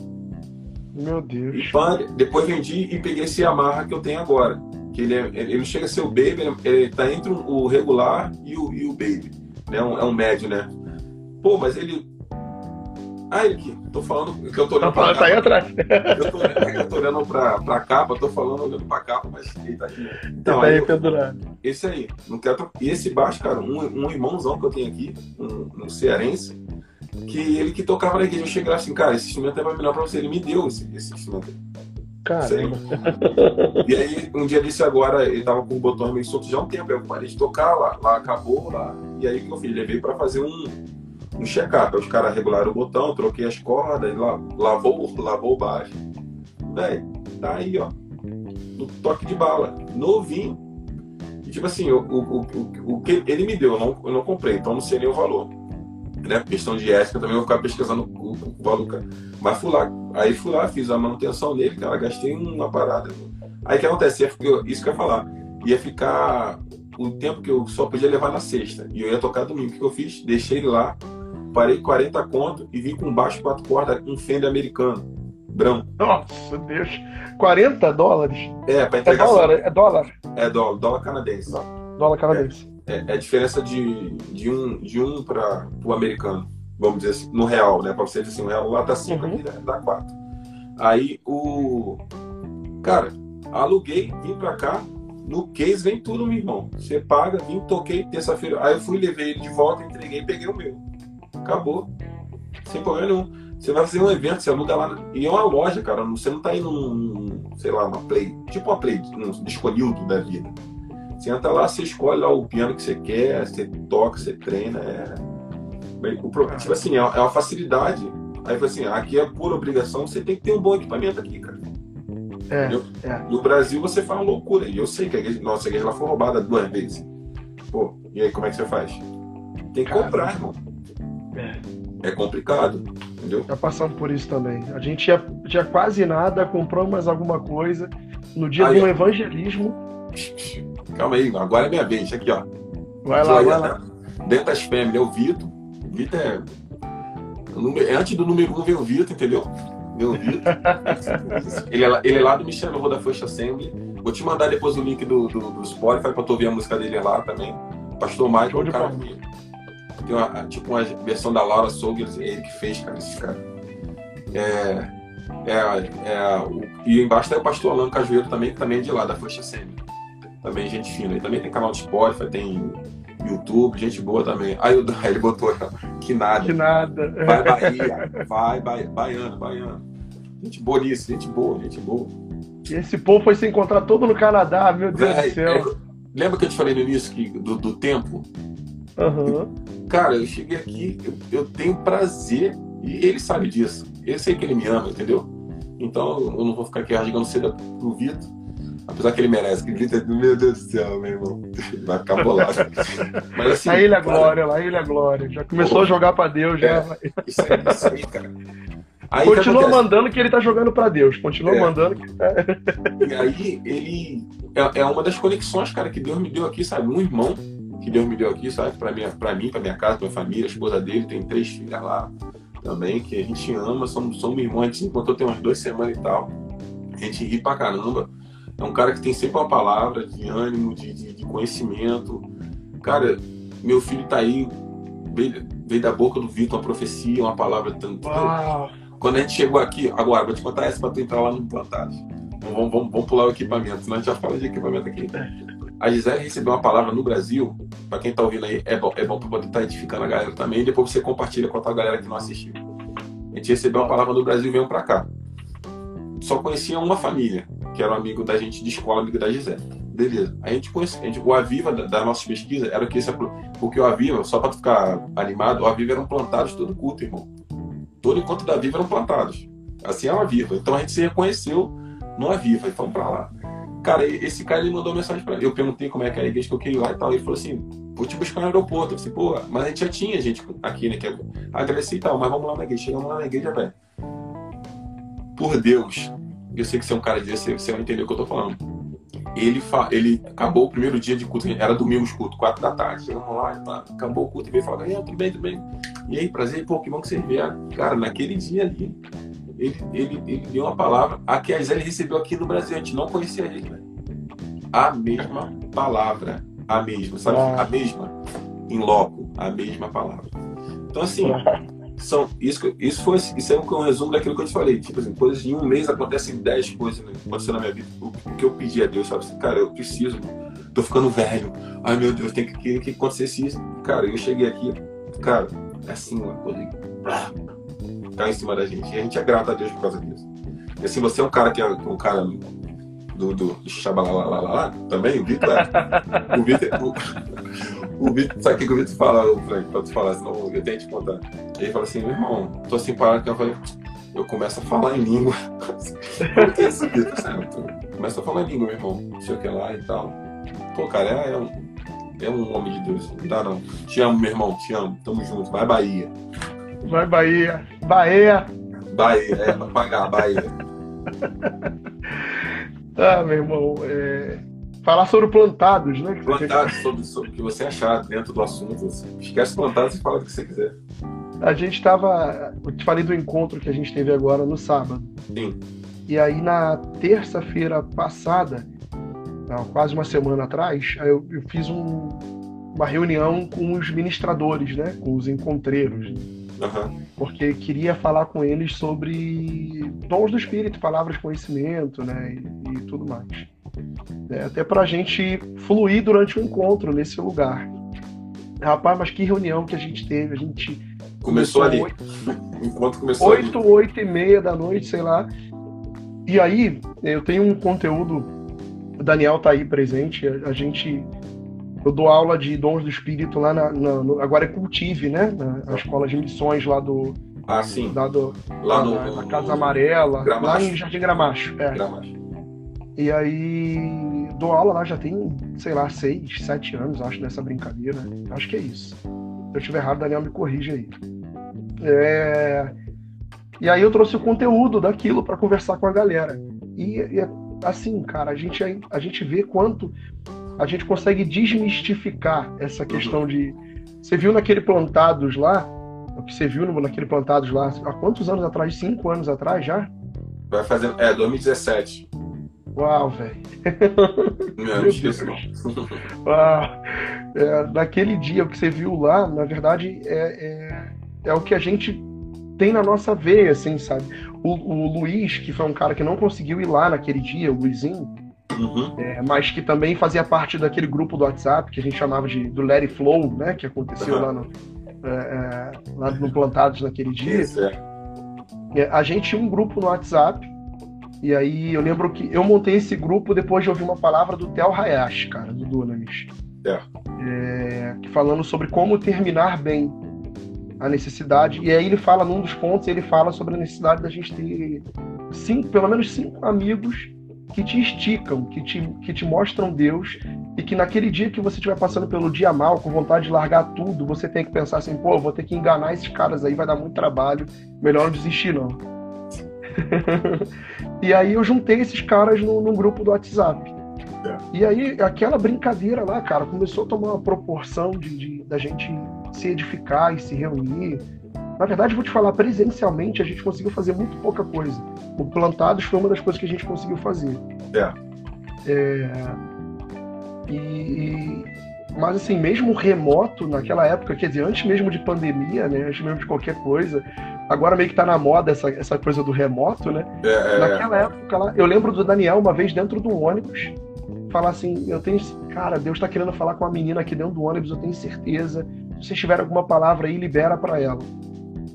Meu Deus. E depois vendi e peguei esse Yamaha que eu tenho agora. Que ele, é, ele não chega a ser o Baby, ele, ele tá entre o regular e o, e o Baby. Né? Um, é um médio, né? Pô, mas ele ah, ele aqui. Tô falando que eu tô olhando. Tá, falando, tá aí atrás. Eu tô, eu tô olhando pra, pra capa, tô falando olhando pra capa, mas ele tá aqui. Então, tá aí, aí pendurado. Esse aí. Não quero... E esse baixo, cara, um, um irmãozão que eu tenho aqui, um, um cearense, que ele que tocava na igreja, eu cheguei lá assim, cara, esse instrumento é melhor pra você. Ele me deu esse, esse instrumento. Caramba. E aí, um dia desse agora, ele tava com o botão meio solto já há um tempo. Eu parei de tocar lá, lá acabou lá. E aí o que eu fiz? Levei pra fazer um um check-up. Os caras regularam o botão, troquei as cordas, lavou, lavou o baixo. Véi, tá aí, ó. No toque de bala. Novinho. E tipo assim, o, o, o, o que ele me deu, eu não, eu não comprei, então não sei nem o valor. Né? Questão de ética, também vou ficar pesquisando o, o valor. Mas fui lá, aí fui lá, fiz a manutenção dele, cara, gastei uma parada. Aí o que acontece? Isso que eu ia falar. Ia ficar o tempo que eu só podia levar na sexta. E eu ia tocar domingo. O que eu fiz? Deixei ele lá, parei 40 conto e vim com baixo quatro cordas, um Fender americano, branco. Nossa, Deus. 40 dólares? É, para entregar. É dólar, é dólar? É dólar, dólar canadense. Dólar canadense. É, é, é a diferença de, de um, de um para o americano, vamos dizer assim, no real, né? Para você dizer assim, o real lá tá 5, uhum. aqui dá 4. Aí o. Cara, aluguei, vim para cá, no case vem tudo, meu irmão. Você paga, vim, toquei terça-feira. Aí eu fui, levei ele de volta, entreguei e peguei o meu. Acabou. Sem problema nenhum. Você vai fazer um evento, você aluga lá. E é uma loja, cara. Você não tá indo num, sei lá, uma play. Tipo uma play, um disconildo da vida. Você entra lá, você escolhe lá o piano que você quer, você toca, você treina. É... O, tipo assim, é, é uma facilidade. Aí assim, aqui é por obrigação, você tem que ter um bom equipamento aqui, cara. É, é. No Brasil você faz uma loucura. E eu sei que a igreja, nossa a igreja lá foi roubada duas vezes. Pô, e aí como é que você faz? Tem que cara, comprar, irmão. É. é complicado, entendeu? Já passamos por isso também. A gente tinha, tinha quase nada, comprou mais alguma coisa. No dia aí, do evangelismo. Calma aí, agora é minha vez. Aqui, ó. Vai lá, vai lá. Dentro das Family é o Vitor. O Vitor é. Antes do número um vem o Vitor, entendeu? Vem o Vitor. *laughs* ele, é, ele é lá do Michel Rua da First Assembly. Vou te mandar depois o link do, do, do Spotify pra tu ouvir a música dele lá também. Pastor Michael, um cara tem uma, tipo uma versão da Laura Soggers, ele que fez, cara, esse cara. É, é, é, o, e embaixo tem o pastor Alan Cajueiro também, que também é de lá, da Faixa Semi. Também gente fina. E também tem canal de Spotify, tem YouTube, gente boa também. Aí, aí ele botou *laughs* que nada. Que nada. Vai Bahia, vai, vai baiano, baiano. Gente boa nisso, gente boa, gente boa. E esse povo foi se encontrar todo no Canadá, meu Deus é, do céu. É, lembra que eu te falei no início que, do, do tempo? Uhum. Cara, eu cheguei aqui, eu, eu, tenho prazer, e ele sabe disso. Eu sei que ele me ama, entendeu? Então eu não vou ficar aqui rasgando cedo pro Vitor. Apesar que ele merece, que grita, meu Deus do céu, meu irmão. *laughs* Vai ficar bolado. Mas assim. A ele é glória, lá ele é glória. Já começou Pô, a jogar pra Deus, já. É, isso aí, isso aí, cara. Aí, Continua mandando que ele tá jogando para Deus. Continua é. mandando que. e aí, ele. É, é, uma das conexões, cara, que Deus me deu aqui, sabe? Um irmão que Deus me deu aqui, sabe? Para mim, para minha casa, para minha família, a esposa dele tem três filhas lá também que a gente ama, somos, somos irmãos, a gente se encontrou tem umas duas semanas e tal. A gente ri pra caramba. É um cara que tem sempre uma palavra de ânimo, de, de, de conhecimento. Cara, meu filho tá aí, veio, veio da boca do Vitor uma profecia, uma palavra tanto. Quando a gente chegou aqui, agora, vou te contar essa pra tu entrar lá no implantado. Vamos, vamos, vamos pular o equipamento, senão a gente já fala de equipamento aqui. A Gisele recebeu uma palavra no Brasil, para quem tá ouvindo aí, é bom, é bom para poder estar tá edificando a galera também, e depois você compartilha com a galera que não assistiu. A gente recebeu uma palavra no Brasil e veio para cá. Só conhecia uma família, que era um amigo da gente de escola, amigo da Gisele. Beleza. A gente conhecia, a gente, o Aviva da, da nossa pesquisa era o que esse, porque o Aviva, só para ficar animado, o Aviva eram plantados todo culto, irmão. Todo encontro da Aviva eram plantados. Assim é o Aviva. Então a gente se reconheceu no Aviva e fomos para lá. Cara, esse cara ele mandou mensagem pra mim. Eu perguntei como é que era a igreja que eu queria ir lá e tal. Ele falou assim: vou te buscar no aeroporto. Eu falei, pô, mas a gente já tinha gente aqui, né? Que é agradeci e tal, mas vamos lá na igreja. Chegamos lá na igreja, velho. Por Deus, eu sei que você é um cara desse, você vai entender o que eu tô falando. Ele, fa... ele acabou o primeiro dia de culto, era domingo culto, quatro da tarde. Chegamos lá, tá, acabou o culto e veio falar, tudo bem, tudo bem. E aí, prazer, pô, que bom que você veio. Cara, naquele dia ali, ele, ele, ele deu uma palavra, a que a Gisele recebeu aqui no Brasil, a gente não conhecia ele, né? A mesma palavra, a mesma, sabe? A mesma, em loco, a mesma palavra. Então, assim, *laughs* são, isso, isso, foi, isso é um, um resumo daquilo que eu te falei. Tipo assim, coisas em um mês acontecem dez coisas né, acontecendo na minha vida. O, o, que eu pedi a Deus, sabe assim, cara, eu preciso, tô ficando velho. Ai meu Deus, tem que, que, que acontecesse isso. Cara, eu cheguei aqui, cara, é assim, uma coisa cai em cima da gente. E a gente é grato a Deus por causa disso. E assim, você é um cara que é um cara do, do, do Xabalalala também, o Vitor. É. *laughs* o Vitor. O, o Vitor, sabe o que o Vitor fala, Frank, pra tu falar, senão eu tenho que te contar. Ele fala assim, meu irmão, tô assim parado que eu falei, eu começo a falar em língua. *laughs* Que é isso, Vitor? Começa a falar em língua, meu irmão. Não sei o que lá e tal. Pô, cara, é, é um, é um homem de Deus. Não dá não. Te amo, meu irmão, te amo. Tamo junto. Vai Bahia. Vai Bahia. Bahia. Bahia, é pra pagar, Bahia. *laughs* ah, meu irmão, é... falar sobre plantados, né? Plantados, sobre, sobre o que você achar dentro do assunto. Esquece plantados e fala do que você quiser. A gente estava. Eu te falei do encontro que a gente teve agora no sábado. Sim. E aí na terça-feira passada, quase uma semana atrás, eu, eu fiz um, uma reunião com os ministradores, né? Com os encontreiros. Uhum. Porque queria falar com eles sobre dons do Espírito, palavras de conhecimento, né? E, e tudo mais. É, até para a gente fluir durante o encontro nesse lugar. Rapaz, mas que reunião que a gente teve. A gente começou, começou ali. 8, *laughs* o encontro começou 8, ali. 8 e meia da noite, sei lá. E aí, eu tenho um conteúdo. O Daniel tá aí presente. A, a gente eu dou aula de dons do espírito lá na, na no, agora é Cultive, né? Na, na, escola de missões lá do ah sim lá, do, lá no, na, na Casa Amarela Gramacho. lá em Jardim Gramacho, é. Gramacho. E aí dou aula lá já tem sei lá seis, sete anos acho nessa brincadeira. Acho que é isso. Se eu estiver errado, Daniel me corrige aí. É... E aí eu trouxe o conteúdo daquilo para conversar com a galera. E, e assim, cara, a gente, a gente vê quanto a gente consegue desmistificar essa questão de. Você viu naquele Plantados lá? O que você viu naquele Plantados lá? Há quantos anos atrás? Cinco anos atrás já? Vai fazer. É, 2017. Uau, velho. Não, esqueço não. Uau. É, naquele dia, o que você viu lá, na verdade, é, é, é o que a gente tem na nossa veia, assim, sabe? O, o Luiz, que foi um cara que não conseguiu ir lá naquele dia, o Luizinho, Uhum. É, mas que também fazia parte daquele grupo do WhatsApp que a gente chamava de do It Flow, né? Que aconteceu uhum. lá, no, é, é, lá no Plantados naquele dia. É. é. a gente tinha um grupo no WhatsApp e aí eu lembro que eu montei esse grupo depois de ouvir uma palavra do Theo Hayashi, cara, do Dunamis. É. falando sobre como terminar bem a necessidade. E aí ele fala num dos pontos, ele fala sobre a necessidade da gente ter cinco, pelo menos cinco amigos que te esticam, que te, que te mostram Deus e que naquele dia que você estiver passando pelo dia mal, com vontade de largar tudo, você tem que pensar assim, pô, vou ter que enganar esses caras aí, vai dar muito trabalho, melhor não desistir não. *laughs* e aí eu juntei esses caras no, no grupo do WhatsApp. É. E aí aquela brincadeira lá, cara, começou a tomar uma proporção de, de da gente se edificar e se reunir na verdade, vou te falar, presencialmente a gente conseguiu fazer muito pouca coisa. O Plantados foi uma das coisas que a gente conseguiu fazer. É. é... E, mas assim, mesmo remoto naquela época, quer dizer, antes mesmo de pandemia, né? Antes mesmo de qualquer coisa, agora meio que tá na moda essa, essa coisa do remoto, né? É, é, é. naquela época lá, eu lembro do Daniel uma vez dentro do ônibus falar assim, eu tenho, cara, Deus tá querendo falar com a menina aqui dentro do ônibus, eu tenho certeza. Se vocês tiverem alguma palavra aí, libera para ela.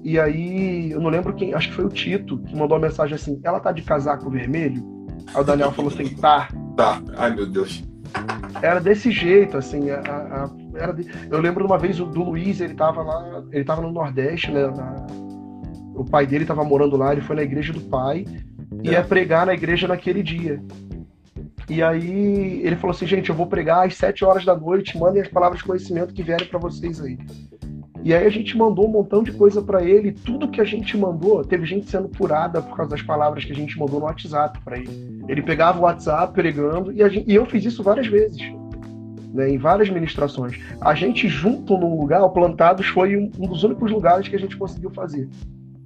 E aí, eu não lembro quem, acho que foi o Tito, que mandou uma mensagem assim: ela tá de casaco vermelho? Aí o Daniel falou assim: tá. Tá, ai meu Deus. Era desse jeito, assim. A, a, era de... Eu lembro de uma vez do Luiz, ele tava lá, ele tava no Nordeste, né? Na... O pai dele tava morando lá, ele foi na igreja do pai e é. ia pregar na igreja naquele dia. E aí ele falou assim, gente, eu vou pregar às sete horas da noite, mandem as palavras de conhecimento que vierem para vocês aí. E aí a gente mandou um montão de coisa para ele. Tudo que a gente mandou, teve gente sendo curada por causa das palavras que a gente mandou no WhatsApp para ele. Ele pegava o WhatsApp pregando e, gente, e eu fiz isso várias vezes. Né, em várias ministrações. A gente junto num lugar, o Plantados foi um, um dos únicos lugares que a gente conseguiu fazer.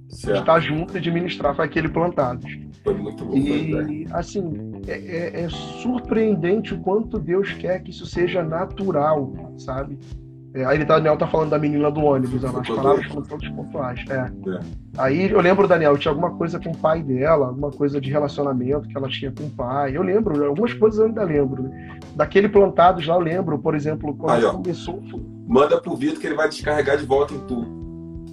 Certo. Estar junto e administrar foi aquele Plantados. Foi muito bom. E, assim, é, é, é, surpreendente o quanto Deus quer que isso seja natural, sabe? É, aí ele tá, Daniel tá falando da menina do ônibus, as palavras foram todas pontuais. É. é. Aí eu lembro, Daniel, tinha alguma coisa com o pai dela, alguma coisa de relacionamento que ela tinha com o pai. Eu lembro, algumas coisas eu ainda lembro. Daquele plantado já eu lembro, por exemplo, quando aí, começou. Manda pro Vitor que ele vai descarregar de volta em tu.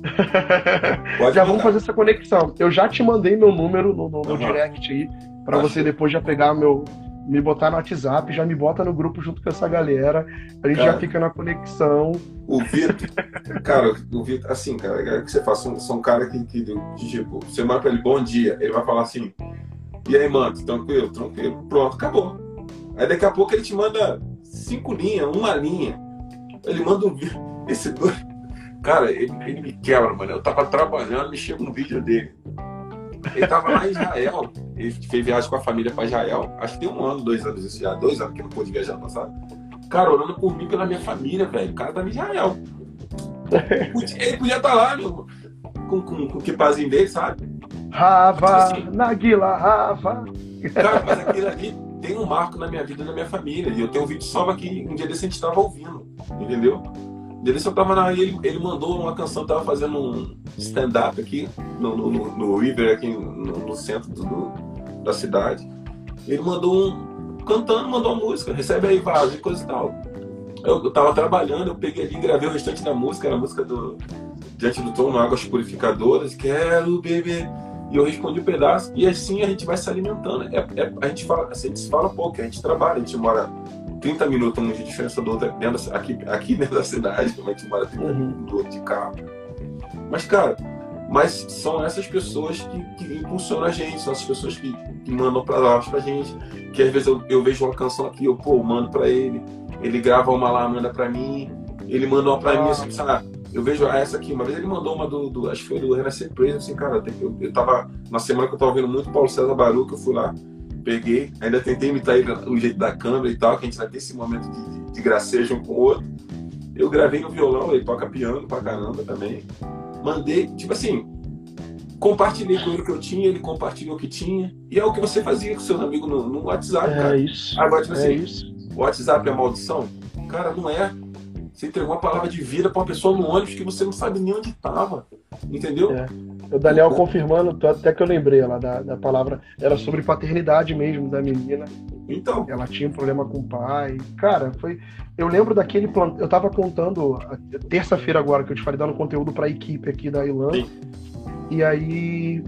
*laughs* já vamos fazer essa conexão. Eu já te mandei meu número no, no, no uhum. direct aí, para você depois já pegar meu, me botar no WhatsApp, já me bota no grupo junto com essa galera, a gente cara, já fica na conexão. O Vitor, cara, o Vitor, assim, cara, é que você faça um, são um cara que, que, tipo, você manda pra ele bom dia, ele vai falar assim, e aí, mano, tranquilo, tranquilo, pronto, acabou. Aí daqui a pouco ele te manda cinco linhas, uma linha. Ele manda um vídeo. Esse doido. Cara, ele, ele me quebra, mano. Eu tava trabalhando, me chega um vídeo dele. Ele tava lá em Israel. Ele fez viagem com a família para Israel. Acho que tem um ano, dois anos isso já. Dois anos que não pôde viajar no passado. Cara, orando por mim pela minha família, velho. O cara tá em Israel. *laughs* Ele podia estar tá lá, meu, com, com, com o kipazinho dele, sabe? Rava, tipo assim, Naguila, Rava. Cara, mas aquilo ali tem um marco na minha vida e na minha família. E eu tenho um vídeo só aqui, um dia desse a gente tava ouvindo, entendeu? Dele só tava na. Ele, ele mandou uma canção, tava fazendo um stand-up aqui no, no, no, no, River, aqui no, no centro do, da cidade. Ele mandou um. cantando, mandou uma música, recebe aí vaso e coisa e tal. Eu, eu tava trabalhando, eu peguei ali e gravei o restante da música, era a música do Diante do Trono, Águas Purificadoras, quero beber. E eu respondi um pedaço, e assim a gente vai se alimentando. É, é, a, gente fala, assim, a gente fala pouco, a gente trabalha, a gente mora 30 minutos de diferença do outro dentro, aqui, aqui dentro da cidade, como *laughs* a gente mora 30 uhum. minutos de carro. Mas, cara, mas são essas pessoas que, que impulsionam a gente, são essas pessoas que, que mandam palavras pra gente, que às vezes eu, eu vejo uma canção aqui, eu, pô, mando pra ele, ele grava uma lá, manda pra mim, ele manda uma pra ah. mim, assim, sabe? Eu vejo essa aqui, uma vez ele mandou uma do, do acho que foi do Renascer Praise, assim, cara, eu, eu tava, na semana que eu tava ouvindo muito Paulo César Baruca, eu fui lá, peguei, ainda tentei imitar ele, o jeito da câmera e tal, que a gente vai ter esse momento de, de, de gracejo um com o outro. Eu gravei no violão, ele toca piano pra caramba também. Mandei, tipo assim, compartilhei com ele o que eu tinha, ele compartilhou o que tinha. E é o que você fazia com seus amigos no, no WhatsApp, é cara. Isso, Agora, tipo é assim, isso. o WhatsApp é maldição? Cara, não é. Você entregou uma palavra de vida para uma pessoa no ônibus que você não sabe nem onde estava. Entendeu? É. O Daniel confirmando, até que eu lembrei lá da, da palavra, era sobre paternidade mesmo da menina. Então. Ela tinha um problema com o pai. Cara, foi. Eu lembro daquele plano. Eu tava contando terça-feira agora que eu te falei, dando conteúdo para a equipe aqui da Ilan. E aí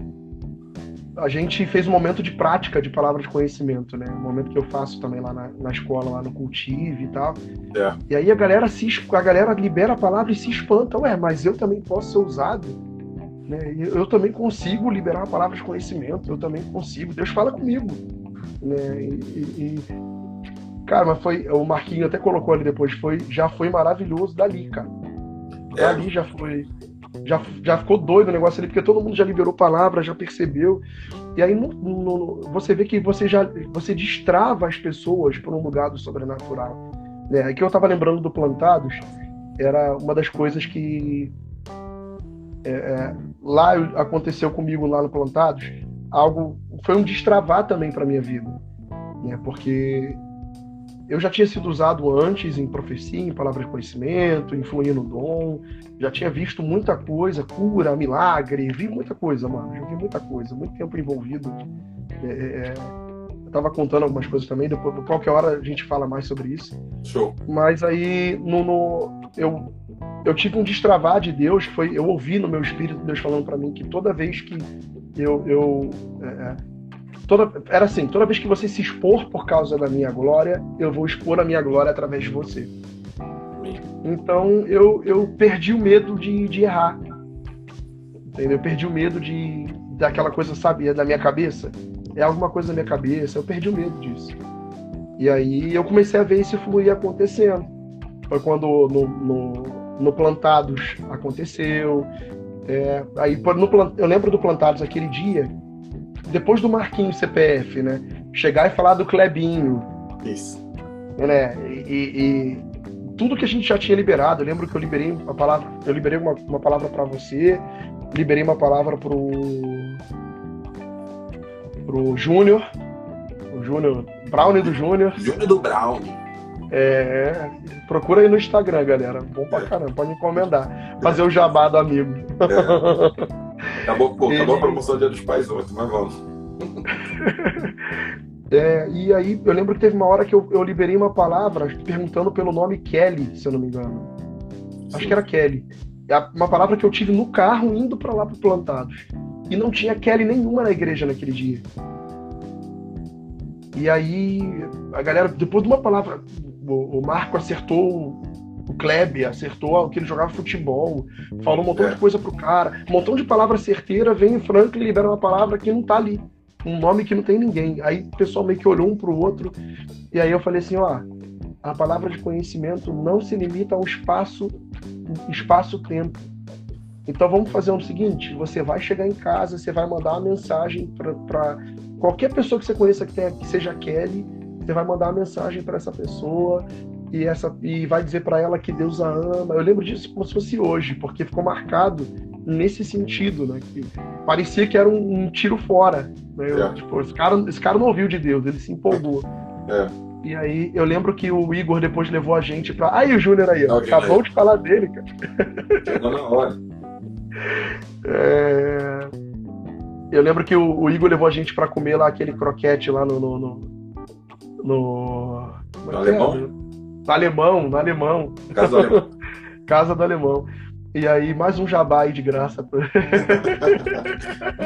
a gente fez um momento de prática de palavras de conhecimento, né? Um momento que eu faço também lá na, na escola, lá no Cultive e tal. É. E aí a galera se a galera libera a palavra e se espanta, ué, mas eu também posso ser usado. Né? Eu também consigo liberar a palavra de conhecimento, eu também consigo. Deus fala comigo. Né? E, e, cara, mas foi. O Marquinho até colocou ali depois, foi, já foi maravilhoso dali, cara. É. Dali já foi já, já ficou doido o negócio ali, porque todo mundo já liberou palavra, já percebeu. E aí no, no, você vê que você já você destrava as pessoas por um lugar do sobrenatural. Né? Aqui eu estava lembrando do Plantados, era uma das coisas que é, é, lá aconteceu comigo lá no Plantados, algo foi um destravar também para minha vida, né? Porque eu já tinha sido usado antes em profecia, em palavras de conhecimento, em fluir no dom. Já tinha visto muita coisa, cura, milagre, vi muita coisa, mano. Já vi muita coisa, muito tempo envolvido. É, é, é eu tava contando algumas coisas também, depois, qualquer hora a gente fala mais sobre isso. Show. Mas aí, no, no eu, eu tive um destravar de Deus, foi eu ouvi no meu espírito Deus falando para mim que toda vez que eu, eu é, é toda, era assim, toda vez que você se expor por causa da minha glória, eu vou expor a minha glória através de você. Então eu, eu perdi o medo de, de errar. Entendeu? Eu perdi o medo de daquela coisa, sabe, é da minha cabeça. É alguma coisa da minha cabeça, eu perdi o medo disso. E aí eu comecei a ver isso fluir acontecendo. Foi quando no, no, no Plantados aconteceu. É, aí no, eu lembro do Plantados aquele dia, depois do Marquinhos CPF, né? Chegar e falar do Clebinho. Isso. Né? E, e, tudo que a gente já tinha liberado. Eu lembro que eu liberei uma palavra, eu liberei uma, uma palavra para você, liberei uma palavra pro pro Júnior, o Júnior, Brownie do Júnior. Júnior do Brownie. É, procura aí no Instagram, galera. Bom pra caramba, pode encomendar. Fazer o jabá do amigo. É. Acabou, pô, acabou a promoção Dia dos Pais ontem, mas vamos. *laughs* É, e aí eu lembro que teve uma hora que eu, eu, liberei uma palavra perguntando pelo nome Kelly, se eu não me engano. Sim. Acho que era Kelly. É uma palavra que eu tive no carro indo para lá pro Plantados. E não tinha Kelly nenhuma na igreja naquele dia. E aí a galera, depois de uma palavra, o, o Marco acertou o Kleb, acertou que ele jogava futebol, falou um montão de é. coisa pro cara, um montão de palavra certeira, vem o Franklin e libera uma palavra que não tá ali um nome que não tem ninguém. Aí o pessoal meio que olhou um pro outro, e aí eu falei assim, ó, a palavra de conhecimento não se limita ao espaço, espaço-tempo. Então vamos fazer o seguinte: você vai chegar em casa, você vai mandar uma mensagem para qualquer pessoa que você conheça que, tenha, que seja Kelly, você vai mandar uma mensagem para essa pessoa e essa e vai dizer para ela que Deus a ama. Eu lembro disso como se fosse hoje, porque ficou marcado nesse sentido, né? Que parecia que era um, um tiro fora. Né? Eu, tipo, esse, cara, esse cara não ouviu de Deus, ele se empolgou. É. E aí eu lembro que o Igor depois levou a gente pra. Aí o Júnior aí, ó, acabou aí. de falar dele, cara. Chegou na hora. É... Eu lembro que o, o, Igor levou a gente para comer lá aquele croquete lá no. No, no, no... no alemão? No alemão, no alemão. Casa do alemão. *laughs* Casa do alemão. E aí, mais um jabá aí de graça.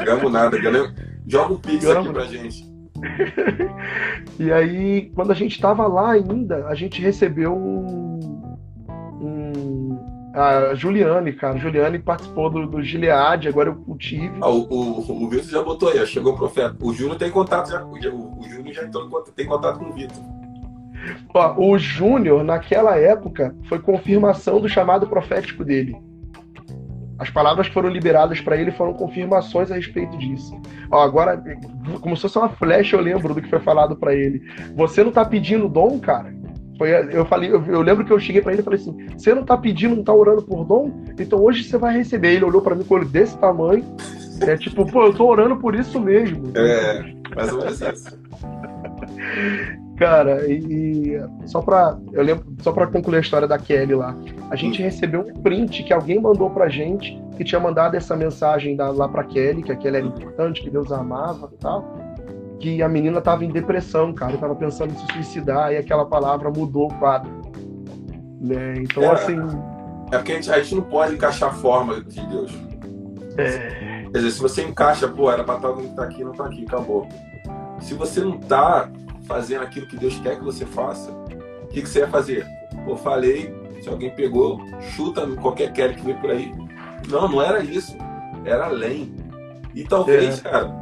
Gamo nada, galera. Joga um pix aqui pra gente. *laughs* e aí, quando a gente tava lá ainda, a gente recebeu a Juliane, cara. Juliane participou do, do Gilead, agora eu cultive. Ah, o, o, o Vitor já botou aí, chegou o profeta. O Júnior tem contato, já, o, o Júnior já entrou, tem contato com o Vitor. o Júnior, naquela época, foi confirmação do chamado profético dele. As palavras que foram liberadas para ele foram confirmações a respeito disso. Ó, agora, como se fosse uma flecha, eu lembro do que foi falado para ele. Você não tá pedindo dom, cara? Foi, eu falei, eu, eu lembro que eu cheguei para ele e falei assim: você não tá pedindo, não tá orando por dom? Então hoje você vai receber. Ele olhou para mim com o olho desse tamanho. É tipo, pô, eu tô orando por isso mesmo. É, mais ou menos isso. *laughs* Cara, e, só para eu lembro, só para concluir a história da Kelly lá, a gente recebeu um print que alguém mandou pra gente que tinha mandado essa mensagem da, lá pra Kelly, que a Kelly era importante, que Deus amava e tal. Que a menina tava em depressão, cara, tava pensando em se suicidar e aquela palavra mudou o quadro. Né? Então, é, assim. É porque a gente, a gente, não pode encaixar a forma de Deus. É... Quer dizer, se você encaixa, pô, era pra estar tá aqui, não tá aqui, acabou. Se você não tá fazendo aquilo que Deus quer que você faça, o que, que você ia fazer? Pô, falei, se alguém pegou, chuta qualquer quer que veio por aí. Não, não era isso. Era além. E talvez, é. cara,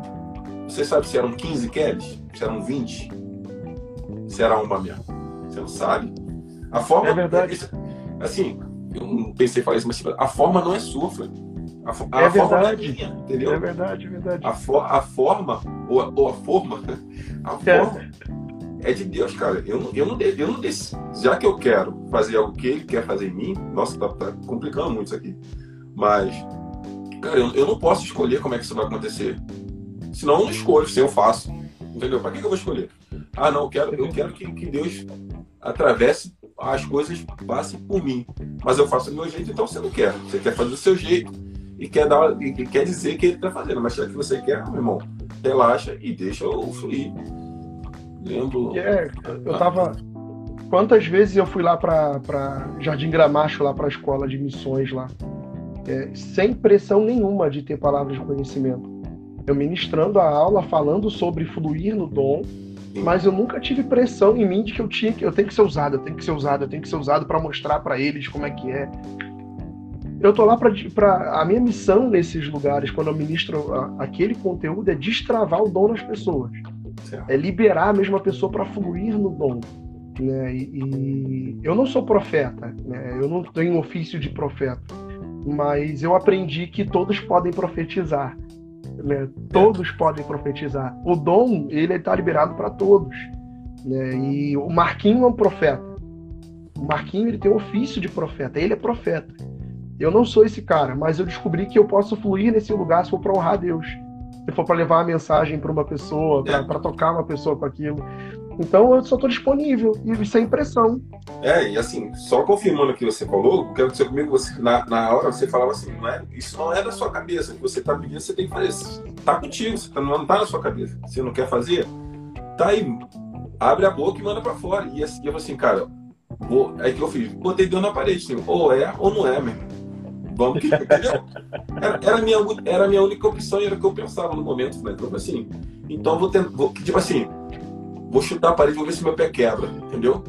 você sabe se eram 15 Kellys? Se eram 20? Se era uma mesmo? Você não sabe. A forma. É verdade. Assim, eu não pensei em falar isso, mas tipo, a forma não é sua, A, a, é é minha, entendeu? É verdade, é verdade. A, for, a forma, ou a, ou a forma, *laughs* a é. forma é de Deus, cara. Eu eu não, eu não desse. Já que eu quero fazer algo que ele quer fazer em mim, nossa, tá, tá complicando muito isso aqui. Mas, cara, eu, eu, não posso escolher como é que isso vai acontecer. Senão eu não escolho, se eu faço. Entendeu? Para que, eu vou escolher? Ah, não, eu quero, eu quero que, que Deus atravesse as coisas, passe por mim. Mas eu faço do meu jeito, então você não quer. Você quer fazer do seu jeito e quer, dar, e quer dizer que ele está fazendo. Mas já que você quer, meu irmão, relaxa e deixa eu fluir. Lembro. É, eu tava. Quantas vezes eu fui lá para Jardim Gramacho, lá para a escola de missões lá, é, sem pressão nenhuma de ter palavras de conhecimento. Eu ministrando a aula, falando sobre fluir no dom, mas eu nunca tive pressão em mim de que eu tinha que eu tenho que ser usado, eu tenho que ser usado, eu tenho que ser usado para mostrar para eles como é que é. Eu tô lá para a minha missão nesses lugares quando eu ministro a, aquele conteúdo é destravar o dom nas pessoas. É liberar a mesma pessoa para fluir no dom. Né? E, e, eu não sou profeta, né? eu não tenho ofício de profeta, mas eu aprendi que todos podem profetizar. Né? Todos podem profetizar. O dom, ele está liberado para todos. Né? E o Marquinho é um profeta. O Marquinho ele tem o ofício de profeta, ele é profeta. Eu não sou esse cara, mas eu descobri que eu posso fluir nesse lugar se for para honrar Deus. Se for para levar a mensagem para uma pessoa, para tocar uma pessoa com aquilo. Então eu só estou disponível e sem pressão. É, e assim, só confirmando o que você falou, o que aconteceu comigo, você, na, na hora você falava assim, não é, isso não é da sua cabeça, que você está pedindo, você tem que fazer. Tá contigo, você tá, não está na sua cabeça. Você não quer fazer? Tá aí, abre a boca e manda para fora. E assim, eu falei assim, cara, vou, aí que eu fiz, botei dentro na parede, assim, ou é ou não é, mesmo. Vamos que? Era, era, minha, era a minha única opção e era o que eu pensava no momento, né? Então, assim, então vou tentar, tipo assim, vou chutar a parede, vou ver se meu pé quebra, entendeu?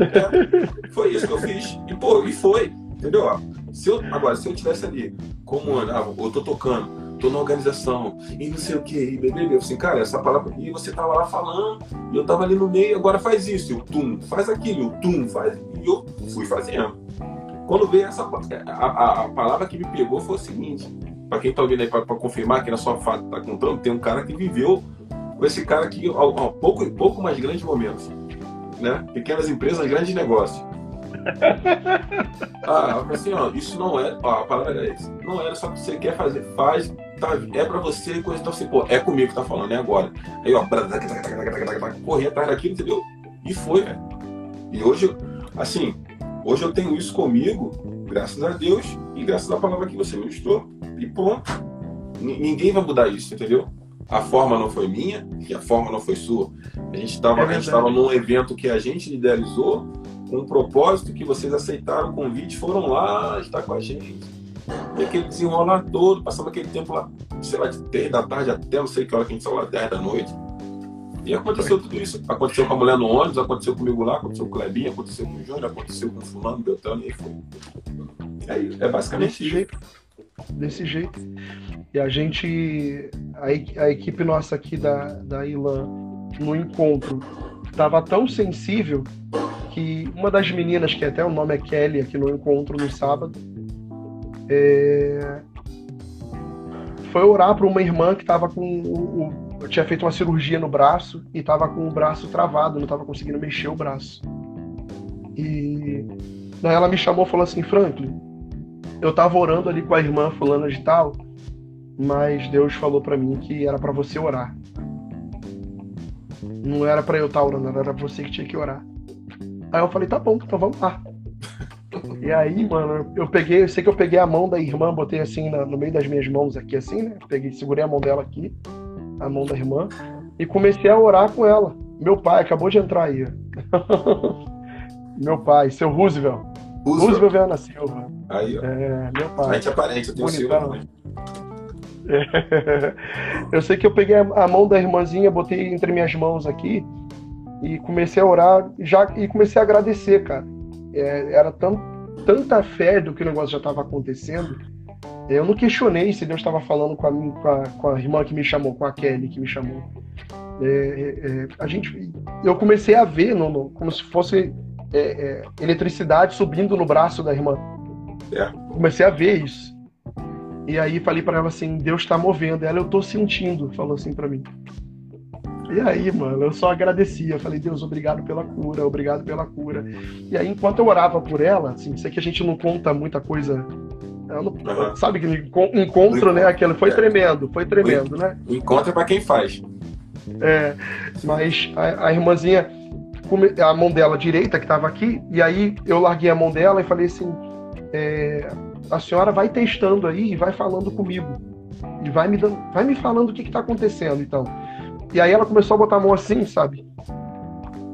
É, foi isso que eu fiz. E, pô, e foi, entendeu? Se eu, agora, se eu tivesse ali, como ah, eu tô tocando, tô na organização, e não sei o que, e bebê, eu assim, cara, essa palavra, e você tava lá falando, e eu tava ali no meio, agora faz isso, o tum, faz aquilo, o tum, faz, e eu fui fazendo. Quando veio essa a, a, a palavra que me pegou foi o seguinte, para quem tá ouvindo aí para confirmar que na sua fala tá contando, tem um cara que viveu com esse cara aqui ao, ao pouco pouco mais grandes momentos, né? Pequenas empresas, grandes negócios. *laughs* ah, assim, ó, isso não é, ó, a palavra é essa. Não era só que você quer fazer, faz, tá, é para você, coisa então assim, pô, é comigo que tá falando, é agora. Aí, ó, correr atrás daquilo, entendeu? E foi, velho. E hoje, assim, Hoje eu tenho isso comigo, graças a Deus e graças à palavra que você ministrou. E pronto. ninguém vai mudar isso, entendeu? A forma não foi minha e a forma não foi sua. A gente estava é num evento que a gente idealizou com um propósito que vocês aceitaram o convite, foram lá estar com a gente. E aquele desenrolar todo, passamos aquele tempo lá, sei lá, de 10 da tarde até não sei que hora que a gente saiu lá, 10 da noite e aconteceu tudo isso. Aconteceu com a mulher no ônibus, aconteceu comigo lá, aconteceu com o Clebinho, aconteceu com o Júnior, aconteceu com o fulano, Beltrano, e aí foi. É, isso, é basicamente isso. Desse jeito. E a gente, a, a equipe nossa aqui da, da Ilan, no encontro, estava tão sensível que uma das meninas, que até o nome é Kelly, aqui no encontro no sábado, é... foi orar para uma irmã que estava com o, o tinha feito uma cirurgia no braço e tava com o braço travado, não tava conseguindo mexer o braço. E daí ela me chamou e falou assim, Franklin, eu tava orando ali com a irmã fulana de tal, mas Deus falou para mim que era para você orar. Não era para eu estar tá orando, era você que tinha que orar. Aí eu falei, tá bom, então vamos lá. *laughs* E aí, mano, eu peguei, eu sei que eu peguei a mão da irmã, botei assim no meio das minhas mãos aqui, assim, né? Peguei, segurei a mão dela aqui a mão da irmã, e comecei a orar com ela. Meu pai acabou de entrar aí. *laughs* meu pai, seu Roosevelt. Roosevelt, Roosevelt Viana Silva. Aí, ó. É, meu pai. A gente é parente, eu tenho Silva também. É. *laughs* Eu sei que eu peguei a mão da irmãzinha, botei entre minhas mãos aqui e comecei a orar já, e comecei a agradecer, cara. É, era tão, tanta fé do que o negócio já estava acontecendo eu não questionei se Deus estava falando com a, com a, com, a, irmã que me chamou, com a Kelly que me chamou. É, é, é a gente, eu comecei a ver no, no, como se fosse eletricidade subindo no braço da irmã. É. Comecei a ver isso. E aí falei para ela assim, Deus está movendo. Ela, eu tô sentindo, falou assim para mim. E aí, mano, eu só agradecia. Falei, Deus, obrigado pela cura, obrigado pela cura. E aí, enquanto eu orava por ela, assim, sei que a gente não conta muita coisa não, uhum. Sabe que encontro, né? Aquele foi é. tremendo, foi tremendo, o, né? O encontro é para quem faz. É, mas a, a irmãzinha, a mão dela direita que estava aqui, e aí eu larguei a mão dela e falei assim: é, a senhora vai testando aí e vai falando comigo. E vai me, dando, vai me falando o que está acontecendo, então. E aí ela começou a botar a mão assim, sabe?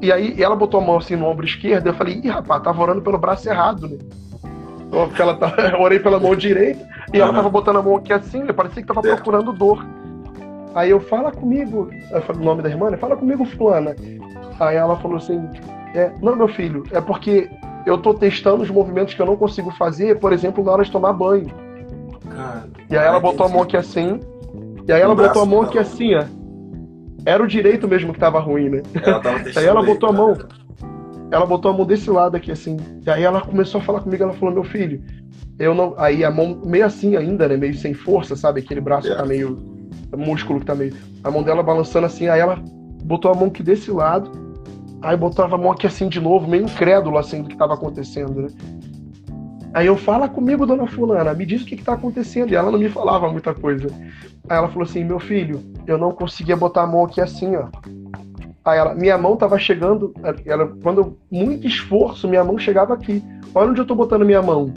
E aí ela botou a mão assim no ombro esquerdo, eu falei, ih, rapaz, tava orando pelo braço errado, né? Porque ela tá, *laughs* eu orei pela mão direita e ela tava botando a mão aqui assim, né? parecia que tava procurando dor. Aí eu, fala comigo, eu falei o nome da irmã, né? Fala comigo, fulana. Aí ela falou assim, é, não, meu filho, é porque eu tô testando os movimentos que eu não consigo fazer, por exemplo, na hora de tomar banho. Cara, e aí ela botou a mão aqui assim, e aí ela botou a mão aqui assim, ó. Era o direito mesmo que tava ruim, né? Ela tava *laughs* aí ela botou a mão. ela botou a mão desse lado aqui, assim. E aí ela começou a falar comigo, ela falou, meu filho, eu não. Aí a mão meio assim ainda, né? Meio sem força, sabe? Aquele braço é. tá meio. O músculo que tá meio. A mão dela balançando assim, aí ela botou a mão aqui desse lado, aí botava a mão aqui assim de novo, meio incrédulo assim do que tava acontecendo, né? Aí eu, fala comigo, dona Fulana, me diz o que, que tá acontecendo. E ela não me falava muita coisa. Aí ela falou assim: meu filho, eu não conseguia botar a mão aqui assim, ó. Aí ela, minha mão tava chegando, ela, quando muito esforço, minha mão chegava aqui. Olha onde eu tô botando minha mão.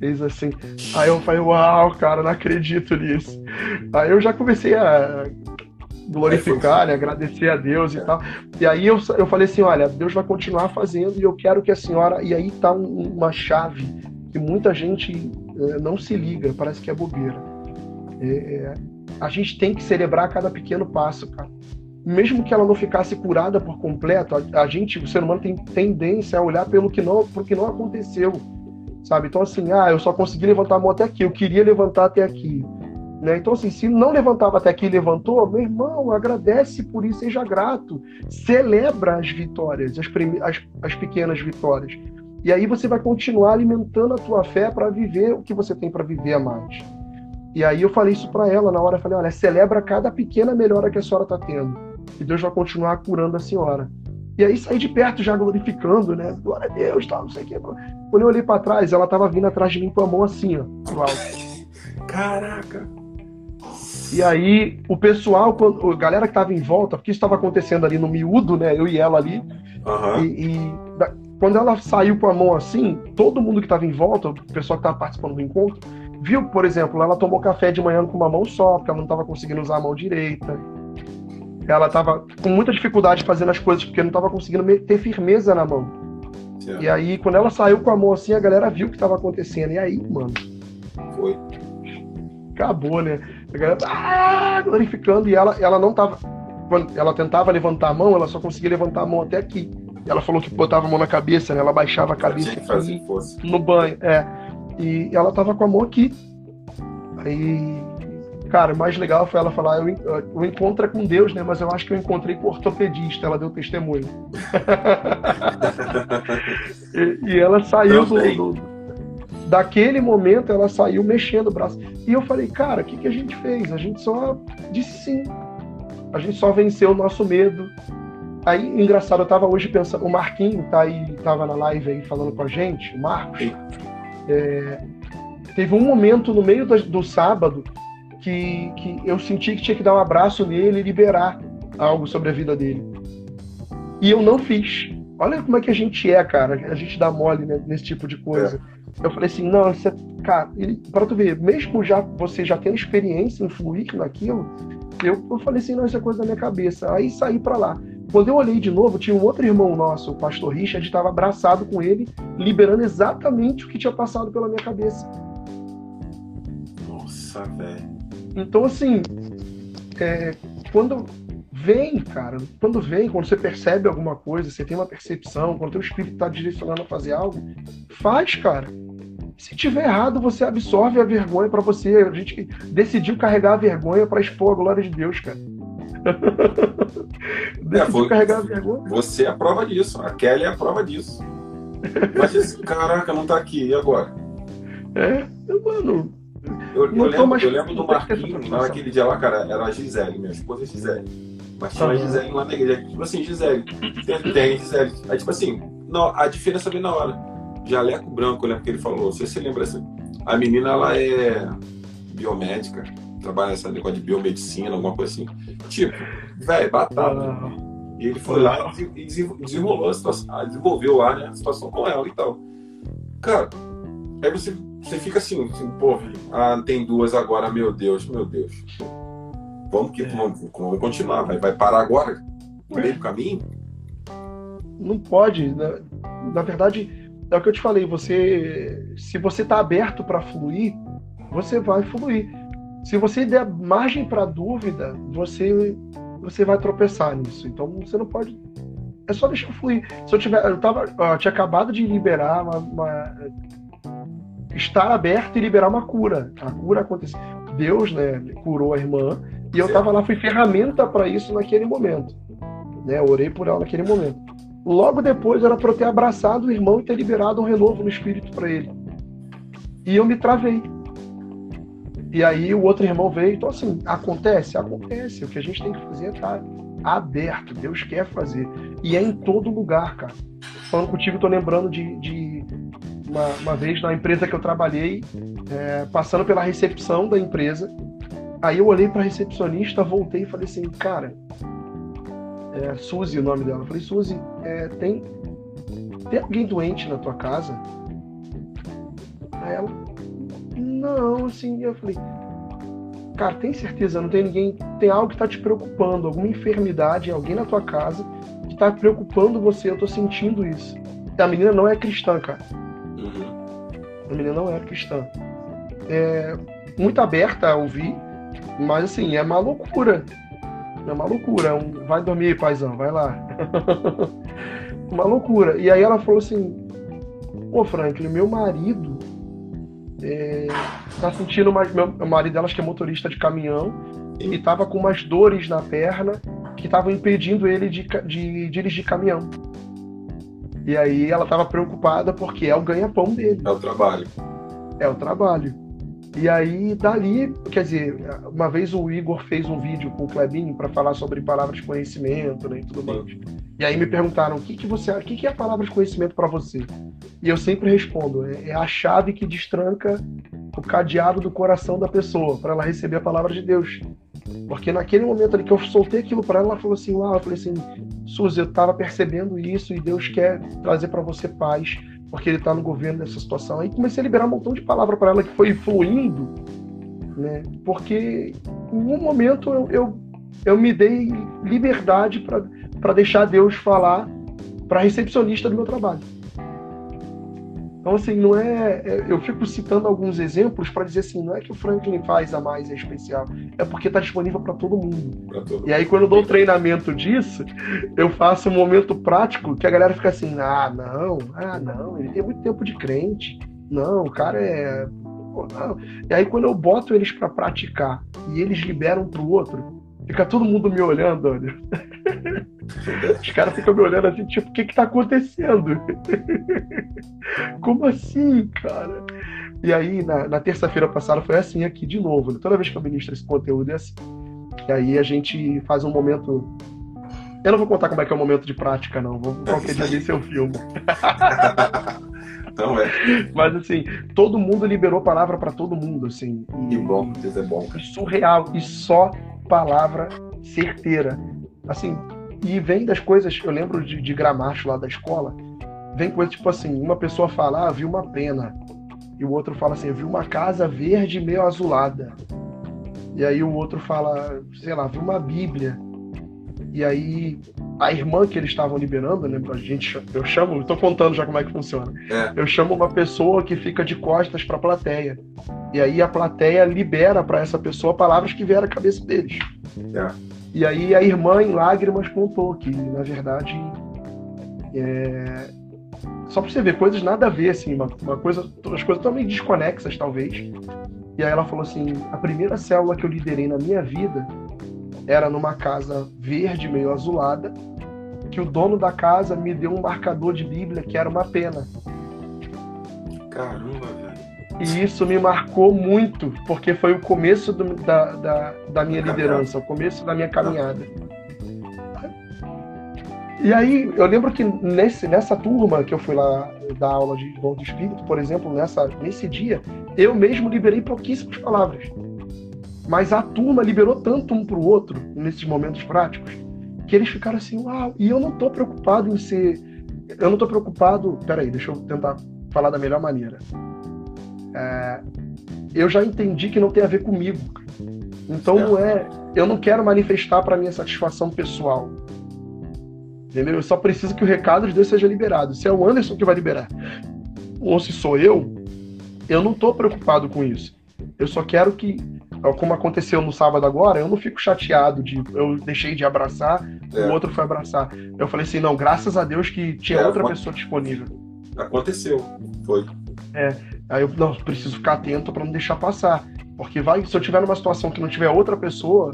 Fez assim. Aí eu falei, uau, cara, não acredito nisso. Aí eu já comecei a glorificar, né, agradecer a Deus e tal. E aí eu, eu falei assim, olha, Deus vai continuar fazendo e eu quero que a senhora. E aí tá um, uma chave que muita gente é, não se liga, parece que é bobeira. É, é, a gente tem que celebrar cada pequeno passo, cara. Mesmo que ela não ficasse curada por completo, a, a gente, o ser humano tem tendência a olhar pelo que não, pro que não aconteceu, sabe? Então assim, ah, eu só consegui levantar a mão até aqui, eu queria levantar até aqui né? Então, assim, se não levantava até aqui levantou, meu irmão, agradece por isso, seja grato. Celebra as vitórias, as, as, as pequenas vitórias. E aí você vai continuar alimentando a tua fé para viver o que você tem para viver a mais. E aí eu falei isso para ela na hora, falei, olha, celebra cada pequena melhora que a senhora está tendo. E Deus vai continuar curando a senhora. E aí saí de perto já glorificando, né? Glória a Deus, tal, não sei o quê. Quando eu olhei para trás, ela estava vindo atrás de mim com a mão assim, ó. Caraca! E aí, o pessoal, a galera que estava em volta, porque isso estava acontecendo ali no miúdo, né? Eu e ela ali. Uhum. E, e da, quando ela saiu com a mão assim, todo mundo que estava em volta, o pessoal que estava participando do encontro, viu, por exemplo, ela tomou café de manhã com uma mão só, porque ela não estava conseguindo usar a mão direita. Ela estava com muita dificuldade fazendo as coisas porque não estava conseguindo ter firmeza na mão. Certo. E aí, quando ela saiu com a mão assim, a galera viu o que estava acontecendo. E aí, mano. Foi. Acabou, né? A galera, ah, glorificando, e ela, ela não tava. Quando ela tentava levantar a mão, ela só conseguia levantar a mão até aqui. Ela falou que botava a mão na cabeça, né? Ela baixava a cabeça aqui, no banho. É. E ela tava com a mão aqui. Aí, cara, o mais legal foi ela falar: eu, eu encontro é com Deus, né? Mas eu acho que eu encontrei com o ortopedista. Ela deu testemunho. *laughs* e, e, ela saiu do, do, daquele momento ela saiu mexendo o braço. E eu falei, cara, o que, que a gente fez? A gente só disse sim. A gente só venceu o nosso medo. Aí, engraçado, eu tava hoje pensando, o Marquinho tá aí, tava na live aí falando com a gente, o Marcos. É, teve um momento no meio do, do sábado que, que eu senti que tinha que dar um abraço nele e liberar algo sobre a vida dele. E eu não fiz. Olha como é que a gente é, cara. A gente dá mole né, nesse tipo de coisa. É. Eu falei assim, não, você, cara, para tu ver, mesmo já você já tendo experiência em fluir naquilo, eu, eu falei assim, não, isso é coisa da minha cabeça. Aí saí para lá. Quando eu olhei de novo, tinha um outro irmão nosso, o pastor Richard, estava abraçado com ele, liberando exatamente o que tinha passado pela minha cabeça. Nossa, velho. Então, assim, é, quando vem, cara, quando vem, quando você percebe alguma coisa, você tem uma percepção, quando o teu espírito está direcionando a fazer algo, faz, cara. Se tiver errado, você absorve a vergonha para você. A gente decidiu carregar a vergonha para expor a glória de Deus, cara. *laughs* decidiu é, carregar a vergonha. Você é a prova disso. A Kelly é a prova disso. Mas esse caraca não tá aqui, e agora? É, mano. Eu, eu, lembro, eu lembro do Marquinhos, naquele dia lá, cara, era a Gisele, minha esposa é Gisele. Mas tinha uhum. a Gisele lá na igreja. Tipo assim, Gisele, tem, tem Gisele. Aí, tipo assim, não, a diferença vem na hora. Jaleco branco, eu lembro que ele falou. Não sei se você lembra assim. A menina, ela é biomédica, trabalha nessa negócio de biomedicina, alguma coisa assim. Tipo, velho, batata. E ele foi lá e desenrolou a situação, ah, desenvolveu lá né, a situação com ela e tal. Cara, aí você, você fica assim, assim pô, ah, tem duas agora, meu Deus, meu Deus. Vamos que é. vamos, vamos, continuar, vai, vai parar agora? No meio do caminho? Não pode. Na, né? na verdade, é o que eu te falei, você se você está aberto para fluir, você vai fluir. Se você der margem para dúvida, você você vai tropeçar nisso. Então você não pode é só deixar fluir. Se eu tiver, eu tava, eu tinha acabado de liberar uma, uma estar aberto e liberar uma cura. A cura aconteceu. Deus, né, curou a irmã e eu estava lá, fui ferramenta para isso naquele momento. Né? Eu orei por ela naquele momento. Logo depois era para eu ter abraçado o irmão e ter liberado um renovo no espírito para ele. E eu me travei. E aí o outro irmão veio. Então, assim, acontece? Acontece. O que a gente tem que fazer é estar aberto. Deus quer fazer. E é em todo lugar, cara. Falando contigo, tô lembrando de, de uma, uma, vez na empresa que eu trabalhei, é, passando pela recepção da empresa. Aí eu olhei para a recepcionista, voltei e falei assim, cara, é, Suzy o nome dela. Eu falei, Suzy, é, tem, tem alguém doente na tua casa? Aí ela, não, assim, eu falei, cara, tem certeza? Não tem ninguém, tem algo que tá te preocupando, alguma enfermidade, alguém na tua casa que tá preocupando você, eu tô sentindo isso. A menina não é cristã, cara. Uhum. A menina não é cristã. É muito aberta a ouvir, mas assim, é uma loucura. É uma loucura. É um, vai dormir, paizão, vai lá. *laughs* uma loucura. E aí ela falou assim: Pô, Franklin, meu marido é, tá sentindo mais. Meu, marido dela, acho que é motorista de caminhão, e tava com umas dores na perna que estavam impedindo ele de, de dirigir caminhão. E aí ela tava preocupada porque é o ganha-pão dele. É o trabalho. É o trabalho. E aí, dali, quer dizer, uma vez o Igor fez um vídeo com o Clebinho para falar sobre palavras de conhecimento né, e tudo mais. E aí me perguntaram, o que, que você o que, que é a palavra de conhecimento para você? E eu sempre respondo, é, é a chave que destranca o cadeado do coração da pessoa para ela receber a palavra de Deus. Porque naquele momento ali que eu soltei aquilo para ela, ela falou assim: Uau, eu falei assim, Suzy, eu estava percebendo isso e Deus quer trazer para você paz porque ele está no governo dessa situação. Aí comecei a liberar um montão de palavra para ela que foi fluindo, né? Porque em um momento eu, eu, eu me dei liberdade para deixar Deus falar para a recepcionista do meu trabalho. Então, assim, não é, é. Eu fico citando alguns exemplos para dizer assim: não é que o Franklin faz a mais é especial, é porque está disponível para todo mundo. Todo e aí, quando eu dou treinamento disso, eu faço um momento prático que a galera fica assim: ah, não, ah, não, ele tem muito tempo de crente. Não, o cara é. E aí, quando eu boto eles para praticar e eles liberam para o outro, fica todo mundo me olhando, olha. *laughs* Os caras ficam me olhando assim, tipo, o que que tá acontecendo? Como assim, cara? E aí, na, na terça-feira passada, foi assim aqui de novo. Né? Toda vez que eu ministro esse conteúdo é assim. E aí a gente faz um momento. Eu não vou contar como é que é o momento de prática, não. Vou qualquer dia desse eu filme. Então é. Mas assim, todo mundo liberou palavra para todo mundo, assim. E, que bom, Deus é bom. Surreal. E só palavra certeira. Assim, e vem das coisas, eu lembro de, de Gramacho lá da escola, vem coisa tipo assim, uma pessoa fala, ah, vi uma pena. E o outro fala assim, vi uma casa verde meio azulada. E aí o outro fala, sei lá, vi uma Bíblia. E aí a irmã que eles estavam liberando, né? A gente, eu chamo, estou contando já como é que funciona. É. Eu chamo uma pessoa que fica de costas para a plateia. E aí a plateia libera para essa pessoa palavras que vieram à cabeça deles. É. E aí a irmã, em lágrimas, contou que, na verdade, é... só para você ver, coisas nada a ver, assim, uma, uma coisa, as coisas também desconexas, talvez. E aí ela falou assim: a primeira célula que eu liderei na minha vida era numa casa verde, meio azulada, que o dono da casa me deu um marcador de Bíblia que era uma pena. Caramba. E isso me marcou muito, porque foi o começo do, da, da, da, minha liderança, o começo da minha caminhada. E aí, eu lembro que nesse, nessa turma que eu fui lá dar aula de dom do espírito, por exemplo, nessa, nesse dia, eu mesmo liberei pouquíssimas palavras. Mas a turma liberou tanto um para o outro, nesses momentos práticos, que eles ficaram assim, uau, e eu não estou preocupado em ser. Eu não estou preocupado. Peraí, deixa eu tentar falar da melhor maneira é, eu já entendi que não tem a ver comigo. Então não é, eu não quero manifestar para minha satisfação pessoal. Entendeu? Eu só preciso que o recado de Deus seja liberado. Se é o Anderson que vai liberar, ou se sou eu, eu não estou preocupado com isso. Eu só quero que, como aconteceu no sábado agora, eu não fico chateado de eu deixei de abraçar, é. o outro foi abraçar. Eu falei assim, não, graças a Deus que tinha é, outra pessoa disponível. Aconteceu, foi. É, Aí eu não, preciso ficar atento para não deixar passar. Porque vai, se eu tiver numa situação que não tiver outra pessoa,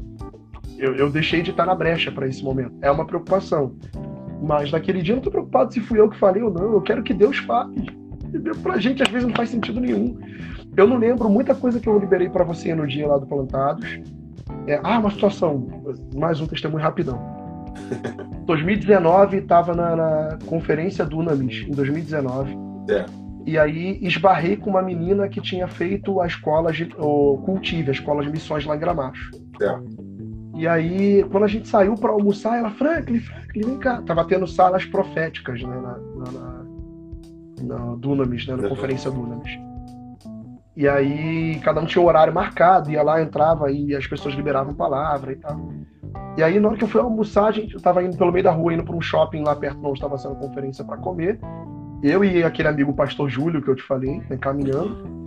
eu, eu deixei de estar na brecha para esse momento. É uma preocupação. Mas naquele dia eu não tô preocupado se fui eu que falei ou não. Eu quero que Deus fale. E pra gente, às vezes, não faz sentido nenhum. Eu não lembro muita coisa que eu liberei para você no dia lá do Plantados. É, ah, uma situação. Mais um testemunho rapidão. *laughs* 2019 estava na, na, conferência do Unamis, em 2019. É. E aí esbarrei com uma menina que tinha feito a escola de, o Cultive, a escola de missões lá em Gramacho. É. E aí, quando a gente saiu para almoçar, ela, Franklin, Franklin, vem cá. Tava tendo salas proféticas, né, na, na, na, na Dunamis, né, na conferência Dunamis. E aí, cada um tinha um horário marcado, ia lá, entrava e as pessoas liberavam palavra e tal. E aí, na hora que eu fui almoçar, a gente, eu tava indo pelo meio da rua, indo para um shopping lá perto onde estava sendo a conferência para comer. Eu e aquele amigo, pastor Júlio, que eu te falei, né, caminhando.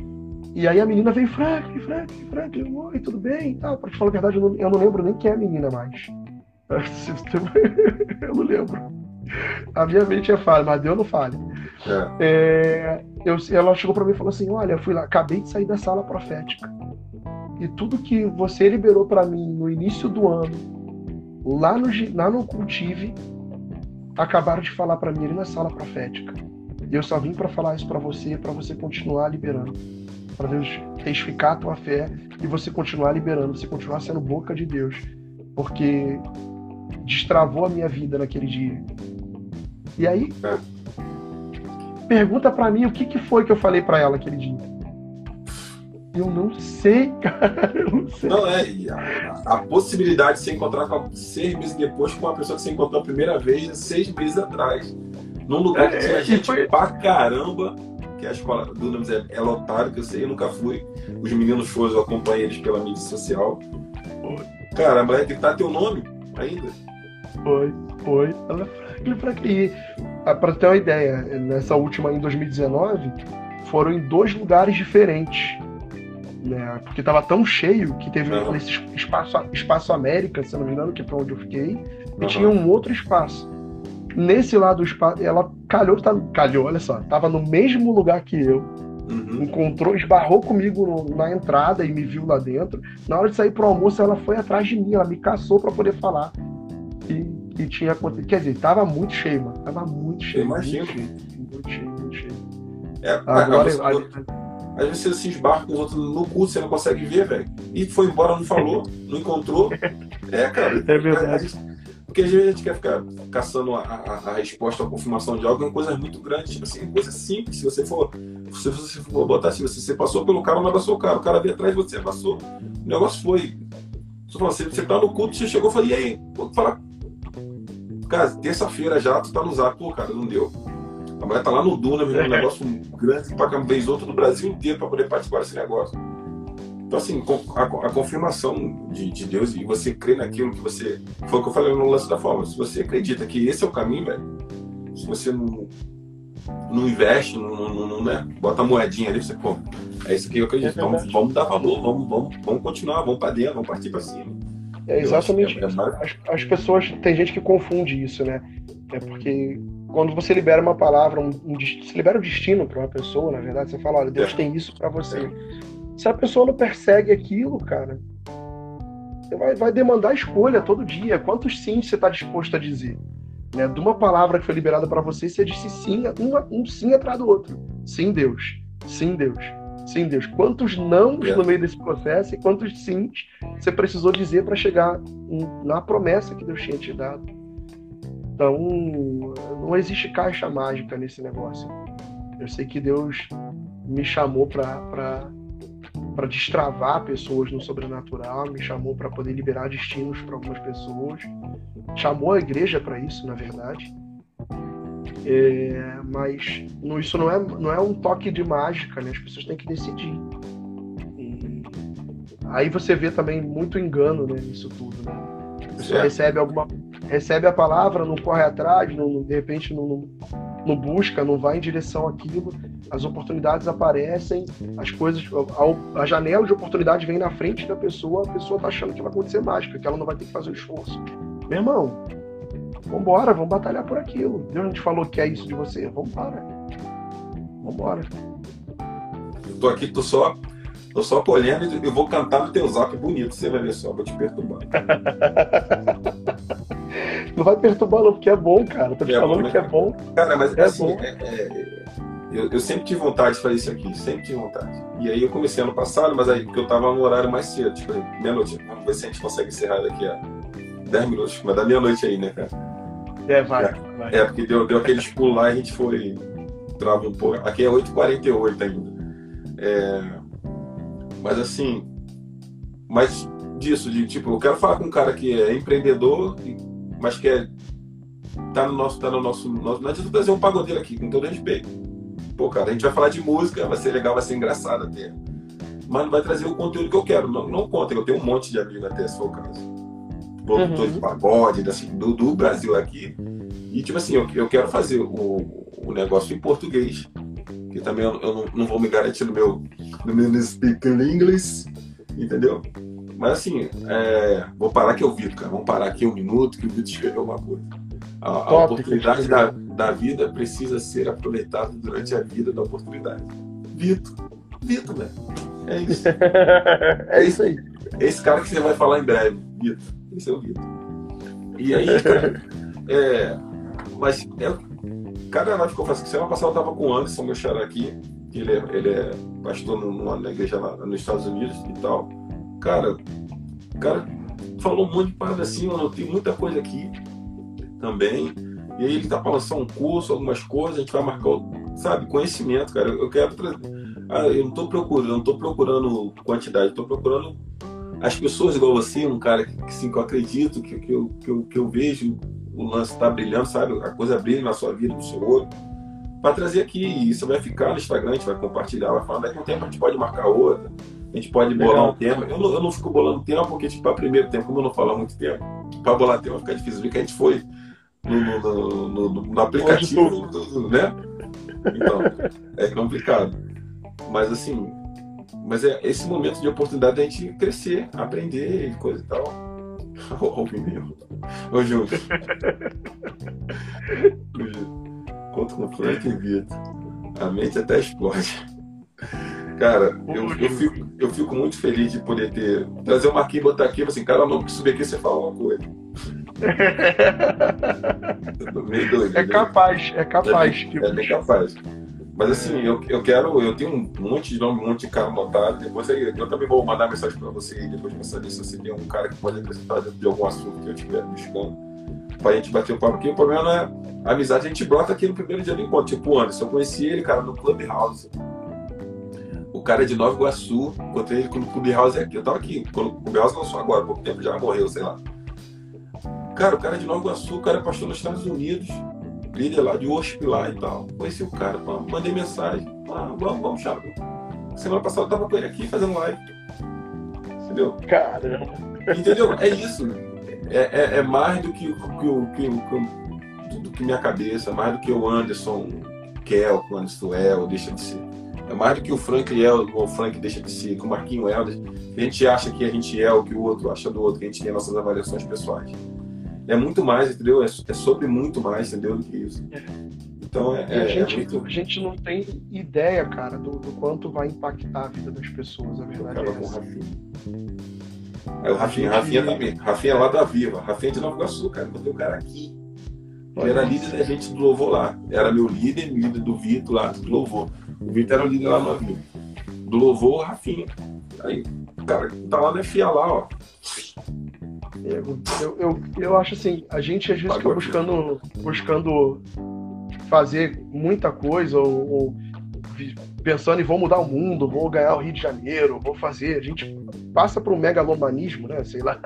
E aí a menina veio, Frank, Frank, Frank, oi, tudo bem e tal. Pra te falar a verdade, eu não, eu não lembro nem quem é a menina mais. *laughs* eu não lembro. A minha mente é falha, mas Deus não falha. É. É, eu, ela chegou para mim e falou assim: Olha, eu fui lá, acabei de sair da sala profética. E tudo que você liberou para mim no início do ano, lá no, lá no Cultive, acabaram de falar para mim ali na sala profética. E eu só vim para falar isso para você, para você continuar liberando. Para Deus testificar a tua fé e você continuar liberando, você continuar sendo boca de Deus. Porque destravou a minha vida naquele dia. E aí, pergunta para mim o que, que foi que eu falei para ela aquele dia. Eu não sei, *laughs* cara. Eu não sei. Não, é. A, a, possibilidade de se encontrar com, seis meses depois com uma pessoa que você encontrou a primeira vez seis meses atrás. Num lugar que é, tinha gente foi... pra caramba, que a escola do Nunes é, é lotada, que eu sei, eu nunca fui. Os meninos foram, eu acompanhei eles pela mídia social. Cara, a mulher gritar teu nome ainda. Foi, foi. Ela pra quê? Ah, pra ter uma ideia, nessa última em 2019, foram em dois lugares diferentes. Né? Porque tava tão cheio que teve uhum. nesse espaço, espaço América, se não me engano, que é pra onde eu fiquei, e uhum. tinha um outro espaço nesse lado do espaço, ela calhou, tá, calhou, olha só, tava no mesmo lugar que eu. Uhum. Encontrou, esbarrou comigo no, na entrada e me viu lá dentro. Na hora de sair pro almoço, ela foi atrás de mim, ela me caçou para poder falar que, que tinha acontecido. Quer dizer, tava muito cheio, mano. Tava muito cheio. Imagina. Muito cheio, muito cheio, muito cheio. É, agora, você, às vezes você se esbarra com os outros no cu, você não consegue ver, velho. E foi embora, não falou, não encontrou. É, cara. *laughs* É verdade. Porque às vezes a gente quer ficar caçando a, a, a resposta, a confirmação de algo em coisas muito grandes, tipo assim, coisa simples. Se você for, se você for botar assim, você, você passou pelo cara, não abraçou o cara, o cara veio atrás de você, passou. O negócio foi. Você, falou, você, você tá no culto, você chegou e falou, e aí? Vou falar. Cara, terça-feira já, tu tá no zap, pô, cara, não deu. A mulher tá lá no Duna, um *laughs* negócio grande pra uma vez outro do Brasil inteiro para poder participar desse negócio. Então, assim, a, a confirmação de, de, Deus e você crê naquilo que você. Foi o que eu falei no lance da forma. Se você acredita que esse é o caminho, velho, se você não, não investe, não, não, não né, bota a moedinha ali, você, pô, é isso que eu acredito. É vamos, vamos dar valor, vamos, vamos, vamos continuar, vamos para dentro, vamos partir para cima. É exatamente é. As, as, pessoas, tem gente que confunde isso, né? É porque quando você libera uma palavra, um, um, você libera o destino para uma pessoa, na verdade, você fala, olha, Deus é. tem isso para você. É. Se a pessoa não persegue aquilo, cara, vai, vai demandar escolha todo dia. Quantos sim você está disposto a dizer? Né? De uma palavra que foi liberada para você, você disse sim, um, um sim atrás do outro. Sim, Deus. Sim, Deus. Sim, Deus. Quantos não no meio desse processo e quantos sim você precisou dizer para chegar na promessa que Deus tinha te dado? Então, não existe caixa mágica nesse negócio. Eu sei que Deus me chamou para para destravar pessoas no sobrenatural, me chamou para poder liberar destinos para algumas pessoas, chamou a igreja para isso, na verdade. É, mas isso não é, não é um toque de mágica, né? As pessoas têm que decidir. E aí você vê também muito engano né, nisso tudo, né? A pessoa é. recebe alguma recebe a palavra, não corre atrás, não, de repente não, não busca, não vai em direção àquilo, as oportunidades aparecem, as coisas, a, a janela de oportunidade vem na frente da pessoa, a pessoa tá achando que vai acontecer mágica, que ela não vai ter que fazer o esforço. Meu irmão, vambora, vamos batalhar por aquilo. Deus não te falou que é isso de você, vambora. Vambora. Eu tô aqui, tô só, tô só colhendo e eu vou cantar no teu zap bonito, você vai ver só, vou te perturbar. *laughs* Não vai perturbar, não, porque é bom, cara. Tô te É falando bom, né? que é bom. Cara, mas É assim, bom. é- é- eu, eu sempre tive vontade de fazer isso aqui, sempre tive vontade. E aí eu comecei ano passado, mas aí porque eu tava no horário mais cedo, tipo, meia-noite. Vamos ver se a gente consegue encerrar daqui a 10 minutos, mas da meia-noite aí, né, cara? É, vai. vai. É, porque deu, deu aqueles pulos lá e a gente foi. Trava um pouco. Aqui é 8h48 ainda. É, mas assim. Mas disso, de tipo, eu quero falar com um cara que é empreendedor, e- mas que é. Tá no nosso. Tá no nosso, nosso não adianta trazer um pagodeiro aqui, com todo respeito. Pô, cara, a gente vai falar de música, vai ser legal, vai ser engraçado até. Mas não vai trazer o conteúdo que eu quero. Não, não contem, eu tenho um monte de amigos até, se for o caso. Produtor Uhum. de pagode, assim, do, do Brasil aqui. E tipo assim, eu, eu quero fazer o, o negócio em português. Que também eu, eu não, não vou me garantir no meu, no meu speak English, entendeu? Mas assim, é, vou parar aqui o Vitor, cara. Vamos parar aqui um minuto que o Vitor escreveu uma coisa. A, a Top, oportunidade que da, da vida precisa ser aproveitada durante a vida da oportunidade. Vitor, Vitor, né? É isso. *laughs* é isso aí. Esse cara que você vai falar em breve, Vitor. Esse é o Vitor. E aí, cara, *laughs* é, mas é, cada live que eu faço, semana passada eu tava com o Anderson, meu xará aqui, que ele é, ele é pastor numa, igreja lá nos Estados Unidos e tal. Cara, cara falou um monte de parada assim, eu anotei muita coisa aqui também. E aí ele tá pra lançar um curso, algumas coisas, a gente vai marcar, sabe, conhecimento, cara. Eu, quero trazer. Ah, eu não tô procurando, não tô procurando quantidade, tô procurando as pessoas igual você, um cara que, sim, que eu acredito, que, que, eu, que, eu, que eu vejo o lance tá brilhando, sabe? A coisa brilha na sua vida, no seu olho. Pra trazer aqui, e você vai ficar no Instagram, a gente vai compartilhar, vai falar, daqui a um tempo a gente pode marcar outra, a gente pode bolar Legal. um tema. Eu não, eu não fico bolando tema, porque, tipo, pra primeiro tempo, como eu não falo há muito tempo, pra bolar tema fica difícil, porque a gente foi no, no, no, no- no aplicativo, né? Então, é complicado. Mas assim, mas é esse momento de oportunidade da gente crescer, aprender e coisa e tal. *laughs* Ô, Júlio. Ô, Júlio. *laughs* Conta com o Frank Vitor. A mente até explode. Cara, eu, eu, fico, eu fico muito feliz de poder ter. Trazer o Marquinhos e botar aqui, assim, cara, não, que subir aqui você fala uma coisa. *laughs* Meio doido. É né? capaz, é capaz. É, que- é bem capaz. Mas assim, eu, eu quero, eu tenho um monte de nome, um monte de cara anotado. Depois aí, eu também vou mandar mensagem para você depois de mensagem, se você tem um cara que pode acrescentar dentro de algum assunto que eu estiver buscando. Pra gente bater o papo aqui. O problema não é a amizade, a gente brota aqui no primeiro dia do encontro. Tipo o Anderson, eu conheci ele, cara, no Clubhouse. O cara é de Nova Iguaçu, encontrei ele quando o Clubhouse é aqui. Eu tava aqui, quando o Clubhouse lançou agora, pouco tempo já morreu, sei lá. Cara, o cara é de Nova Iguaçu, o cara é pastor nos Estados Unidos líder lá de worship lá e tal. Conheci o cara, pá, mandei mensagem. Ah, vamos, vamos, Thiago. Semana passada eu tava com ele aqui fazendo live. Entendeu? Caramba. Entendeu? É isso. É, é, é mais do que, o- que, o- que, que, do que minha cabeça, mais do que o Anderson quer, o Anderson é ou deixa de ser. É mais do que o Frank é o Frank deixa de ser, que o Marquinho é. A gente acha que a gente é o que o outro acha do outro, que a gente tem nossas avaliações pessoais. É muito mais, entendeu? É, é sobre muito mais, entendeu? Do que isso. Então é, a, é, é gente, muito. a gente não tem ideia, cara, do, do quanto vai impactar a vida das pessoas. A verdade é com o essa. Rafinha. Aí o Rafinha, Rafinha também. Rafinha é lá da Viva. Rafinha é de Nova Iguaçu, cara. Botei o cara aqui. Ele era líder da gente do louvor lá. Era meu líder, líder do Vitor lá do louvor. O Vitor era o líder lá no Viva. Do louvor, o Rafinha. Aí, o cara tá lá na FIA lá, ó. Eu, eu, eu acho assim, a gente às vezes fica buscando, buscando fazer muita coisa ou, ou pensando em vou mudar o mundo, vou ganhar o Rio de Janeiro, vou fazer. A gente passa por um megalomanismo, né? Sei lá.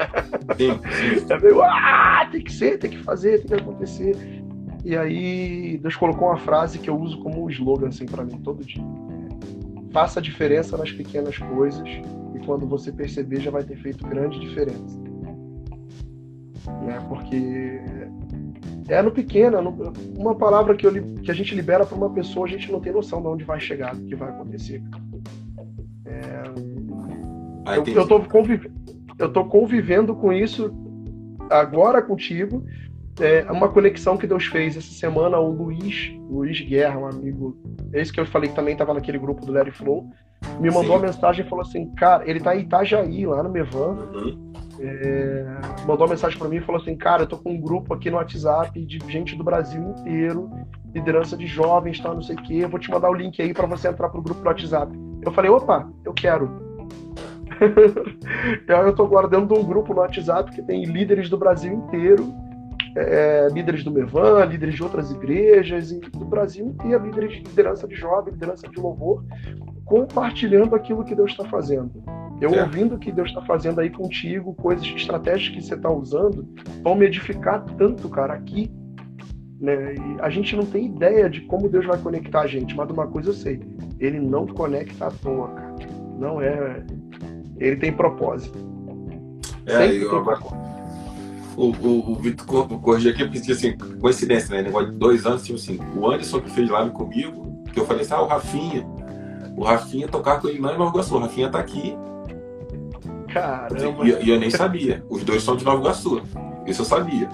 Sim, sim. *laughs* É meio, ah, tem que ser, tem que fazer, tem que acontecer. E aí, Deus colocou uma frase que eu uso como slogan, assim, pra mim, todo dia. Faça a diferença nas pequenas coisas e quando você perceber já vai ter feito grande diferença. Né? Porque é no pequeno, é no- uma palavra que, li- que a gente libera para uma pessoa, a gente não tem noção de onde vai chegar, do que vai acontecer. Eu, tem- eu, tô conviv... eu tô convivendo com isso agora contigo. É uma conexão que Deus fez essa semana. O Luiz, Luiz Guerra, um amigo, esse que eu falei que também estava naquele grupo do Larry Flow, me mandou Sim. uma mensagem e falou assim: Cara, ele tá em Itajaí, lá no Mevan, Uhum. é, mandou uma mensagem para mim e falou assim: Cara, eu tô com um grupo aqui no WhatsApp de gente do Brasil inteiro, liderança de jovens, tal, não sei o quê. Eu vou te mandar o link aí para você entrar pro grupo do WhatsApp. Eu falei: Opa, eu quero. *laughs* eu tô de um grupo no WhatsApp que tem líderes do Brasil inteiro, é, líderes do Mevan, líderes de outras igrejas, e do Brasil inteiro, líderes de liderança de jovem, liderança de louvor, compartilhando aquilo que Deus está fazendo. Eu é. ouvindo o que Deus está fazendo aí contigo, coisas, estratégias que você está usando, vão me edificar tanto, cara, aqui. Né? E a gente não tem ideia de como Deus vai conectar a gente, mas uma coisa eu sei: Ele não conecta à toa, cara. Não é. Ele tem propósito. É, eu, tem propósito. O, o, o Vitor corrigiu aqui, porque assim, coincidência, né? Negócio de dois anos, tipo assim, o Anderson que fez live comigo, que eu falei assim, ah, o Rafinha. O Rafinha tocar com ele lá em Nova Iguaçu. O Rafinha tá aqui, Caramba! E, e, eu nem sabia. Os dois são de Nova Iguaçu. Isso eu sabia.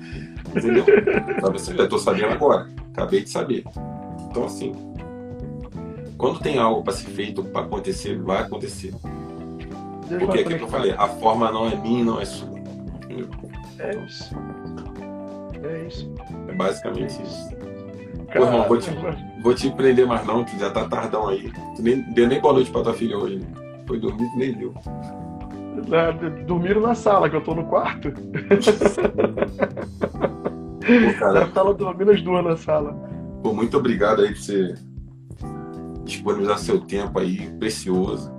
*laughs* Entendeu? Eu tô sabendo agora. Acabei de saber. Então, assim, quando tem algo para ser feito, para acontecer, vai acontecer. Porque é que eu falei, a forma não é minha, não é sua. É isso. É isso. É basicamente isso. Pô, irmão, vou te, vou te prender mais não, que já tá tardão aí. Tu nem deu nem boa noite pra tua filha hoje. Foi dormir nem deu né, dormiram na sala, que eu tô no quarto. Pô, cara, na sala dormindo as duas na sala. Pô, muito obrigado aí por você disponibilizar seu tempo aí, precioso.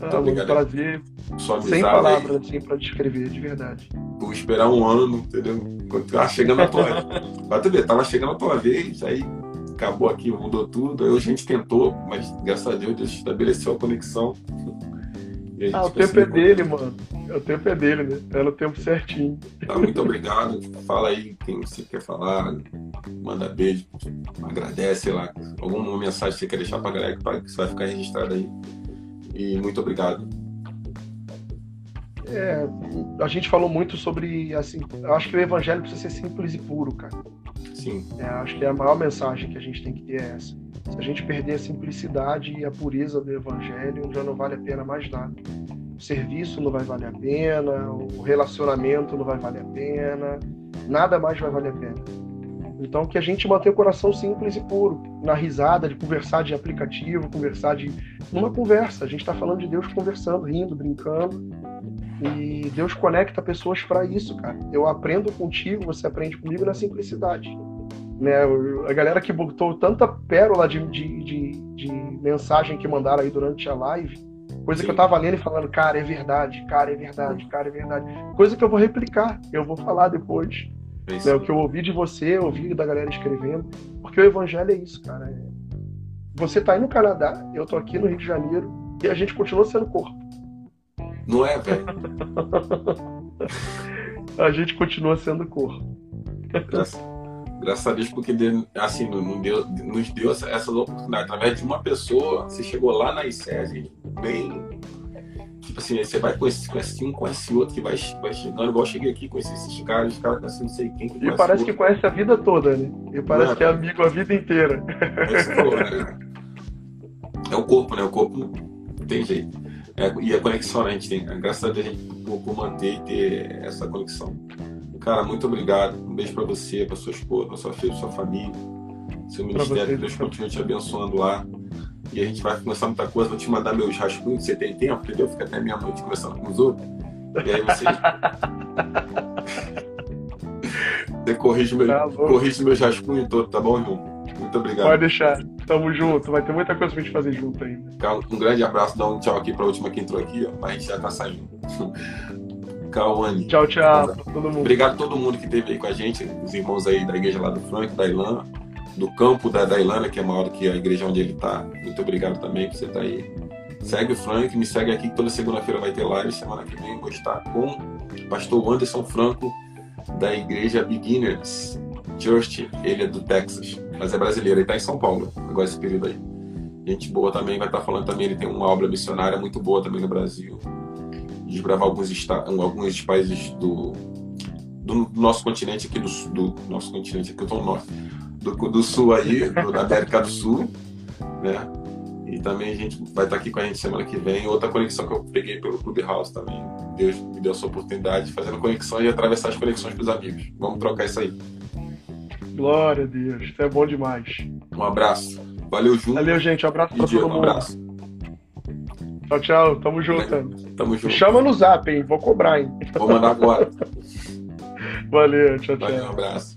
Muito ah, obrigado. prazer. Sua Sem palavras, assim, pra descrever, de verdade. Vou esperar um ano, entendeu? Quando tava chegando a tua tu ver, tava chegando a tua vez, aí acabou aqui, mudou tudo. Aí a gente tentou, mas graças a Deus Deus estabeleceu a conexão. Ah, o tempo é dele, mano. O tempo é dele, né? É no tempo certinho. Tá, muito obrigado. Fala aí quem você quer falar. Manda beijo. Agradece, sei lá. Alguma mensagem que você quer deixar pra galera que vai ficar registrado aí. E muito obrigado. É, a gente falou muito sobre, assim, acho que o evangelho precisa ser simples e puro, cara. Sim. É, acho que é a maior mensagem que a gente tem que ter é essa. Se a gente perder a simplicidade e a pureza do evangelho, já não vale a pena mais nada. O serviço não vai valer a pena, o relacionamento não vai valer a pena, nada mais vai valer a pena. Então, que a gente mantenha o coração simples e puro, na risada, de conversar de aplicativo, conversar de. numa conversa. A gente está falando de Deus conversando, rindo, brincando. E Deus conecta pessoas para isso, cara. Eu aprendo contigo, você aprende comigo na simplicidade. Né? A galera que botou tanta pérola de, de, de, de mensagem que mandaram aí durante a live, coisa Sim. que eu tava lendo e falando, cara, é verdade, cara, é verdade, cara, é verdade. Coisa que eu vou replicar, eu vou falar depois. É? O que eu ouvi de você, ouvi da galera escrevendo. Porque o evangelho é isso, cara. É... Você tá aí no Canadá, eu tô aqui no Rio de Janeiro, e a gente continua sendo corpo. Não é, velho? *laughs* a gente continua sendo corpo. Graças, graças a Deus, porque assim, não deu, nos deu essa, essa oportunidade. Através de uma pessoa, você chegou lá na ICES, bem. Tipo assim, você vai conhecer, conhece um, conhece outro, que vai, vai chegando, igual eu cheguei aqui, conheci esses caras, os caras conhecem não sei quem. Que e parece que conhece a vida toda, né? E parece que é amigo a vida inteira. *laughs* É, falou, né? é o corpo, né? O corpo não tem jeito. É, e a conexão, né? A gente tem, graças a Deus, a gente por manter e ter essa conexão. Cara, muito obrigado. Um beijo para você, para sua esposa, para sua filha, para sua família, seu ministério. Deus continue te abençoando lá. E a gente vai começar muita coisa. Vou te mandar meus rascunhos. Você tem tempo, entendeu? Fica até meia-noite conversando com os outros. E aí você. *laughs* você corrige, meu, tá corrige meus rascunhos todos, tá bom, irmão? Muito obrigado. Pode deixar. Tamo junto. Vai ter muita coisa pra gente fazer junto ainda. Um grande abraço. Dá um tchau aqui pra última que entrou aqui, ó. Mas a gente já tá saindo. *laughs* Cauane. Tchau, tchau pra todo mundo. Obrigado a todo mundo que esteve aí com a gente, os irmãos aí da igreja lá do Franco, da Ilana, do campo da, da Ilana, que é maior do que a igreja onde ele está. Muito obrigado também por você estar tá aí. Segue o Frank, me segue aqui, toda segunda-feira vai ter live. Semana que vem vou estar com o pastor Anderson Franco, da igreja Beginners Church, ele é do Texas, mas é brasileiro, ele está em São Paulo, agora esse período aí. Gente boa também, vai estar tá falando também, ele tem uma obra missionária muito boa também no Brasil desbravar alguns, alguns países do, do, nosso continente aqui, do, do nosso continente aqui, no norte, do, do sul aí, do, da América do Sul, né? E também a gente vai estar aqui com a gente semana que vem. Outra conexão que eu peguei pelo Clubhouse também. Deus me deu essa oportunidade, fazendo conexão e atravessar as conexões para os amigos. Vamos trocar isso aí. Glória a Deus, isso é bom demais. Um abraço. Valeu, Júnior. Valeu, gente. Um abraço para todo mundo. Um abraço. Tchau, tchau. Tamo junto. Tamo junto. chama no zap, hein? Vou cobrar, hein? Vou mandar agora. *laughs* Valeu, tchau, tchau. Valeu, um abraço.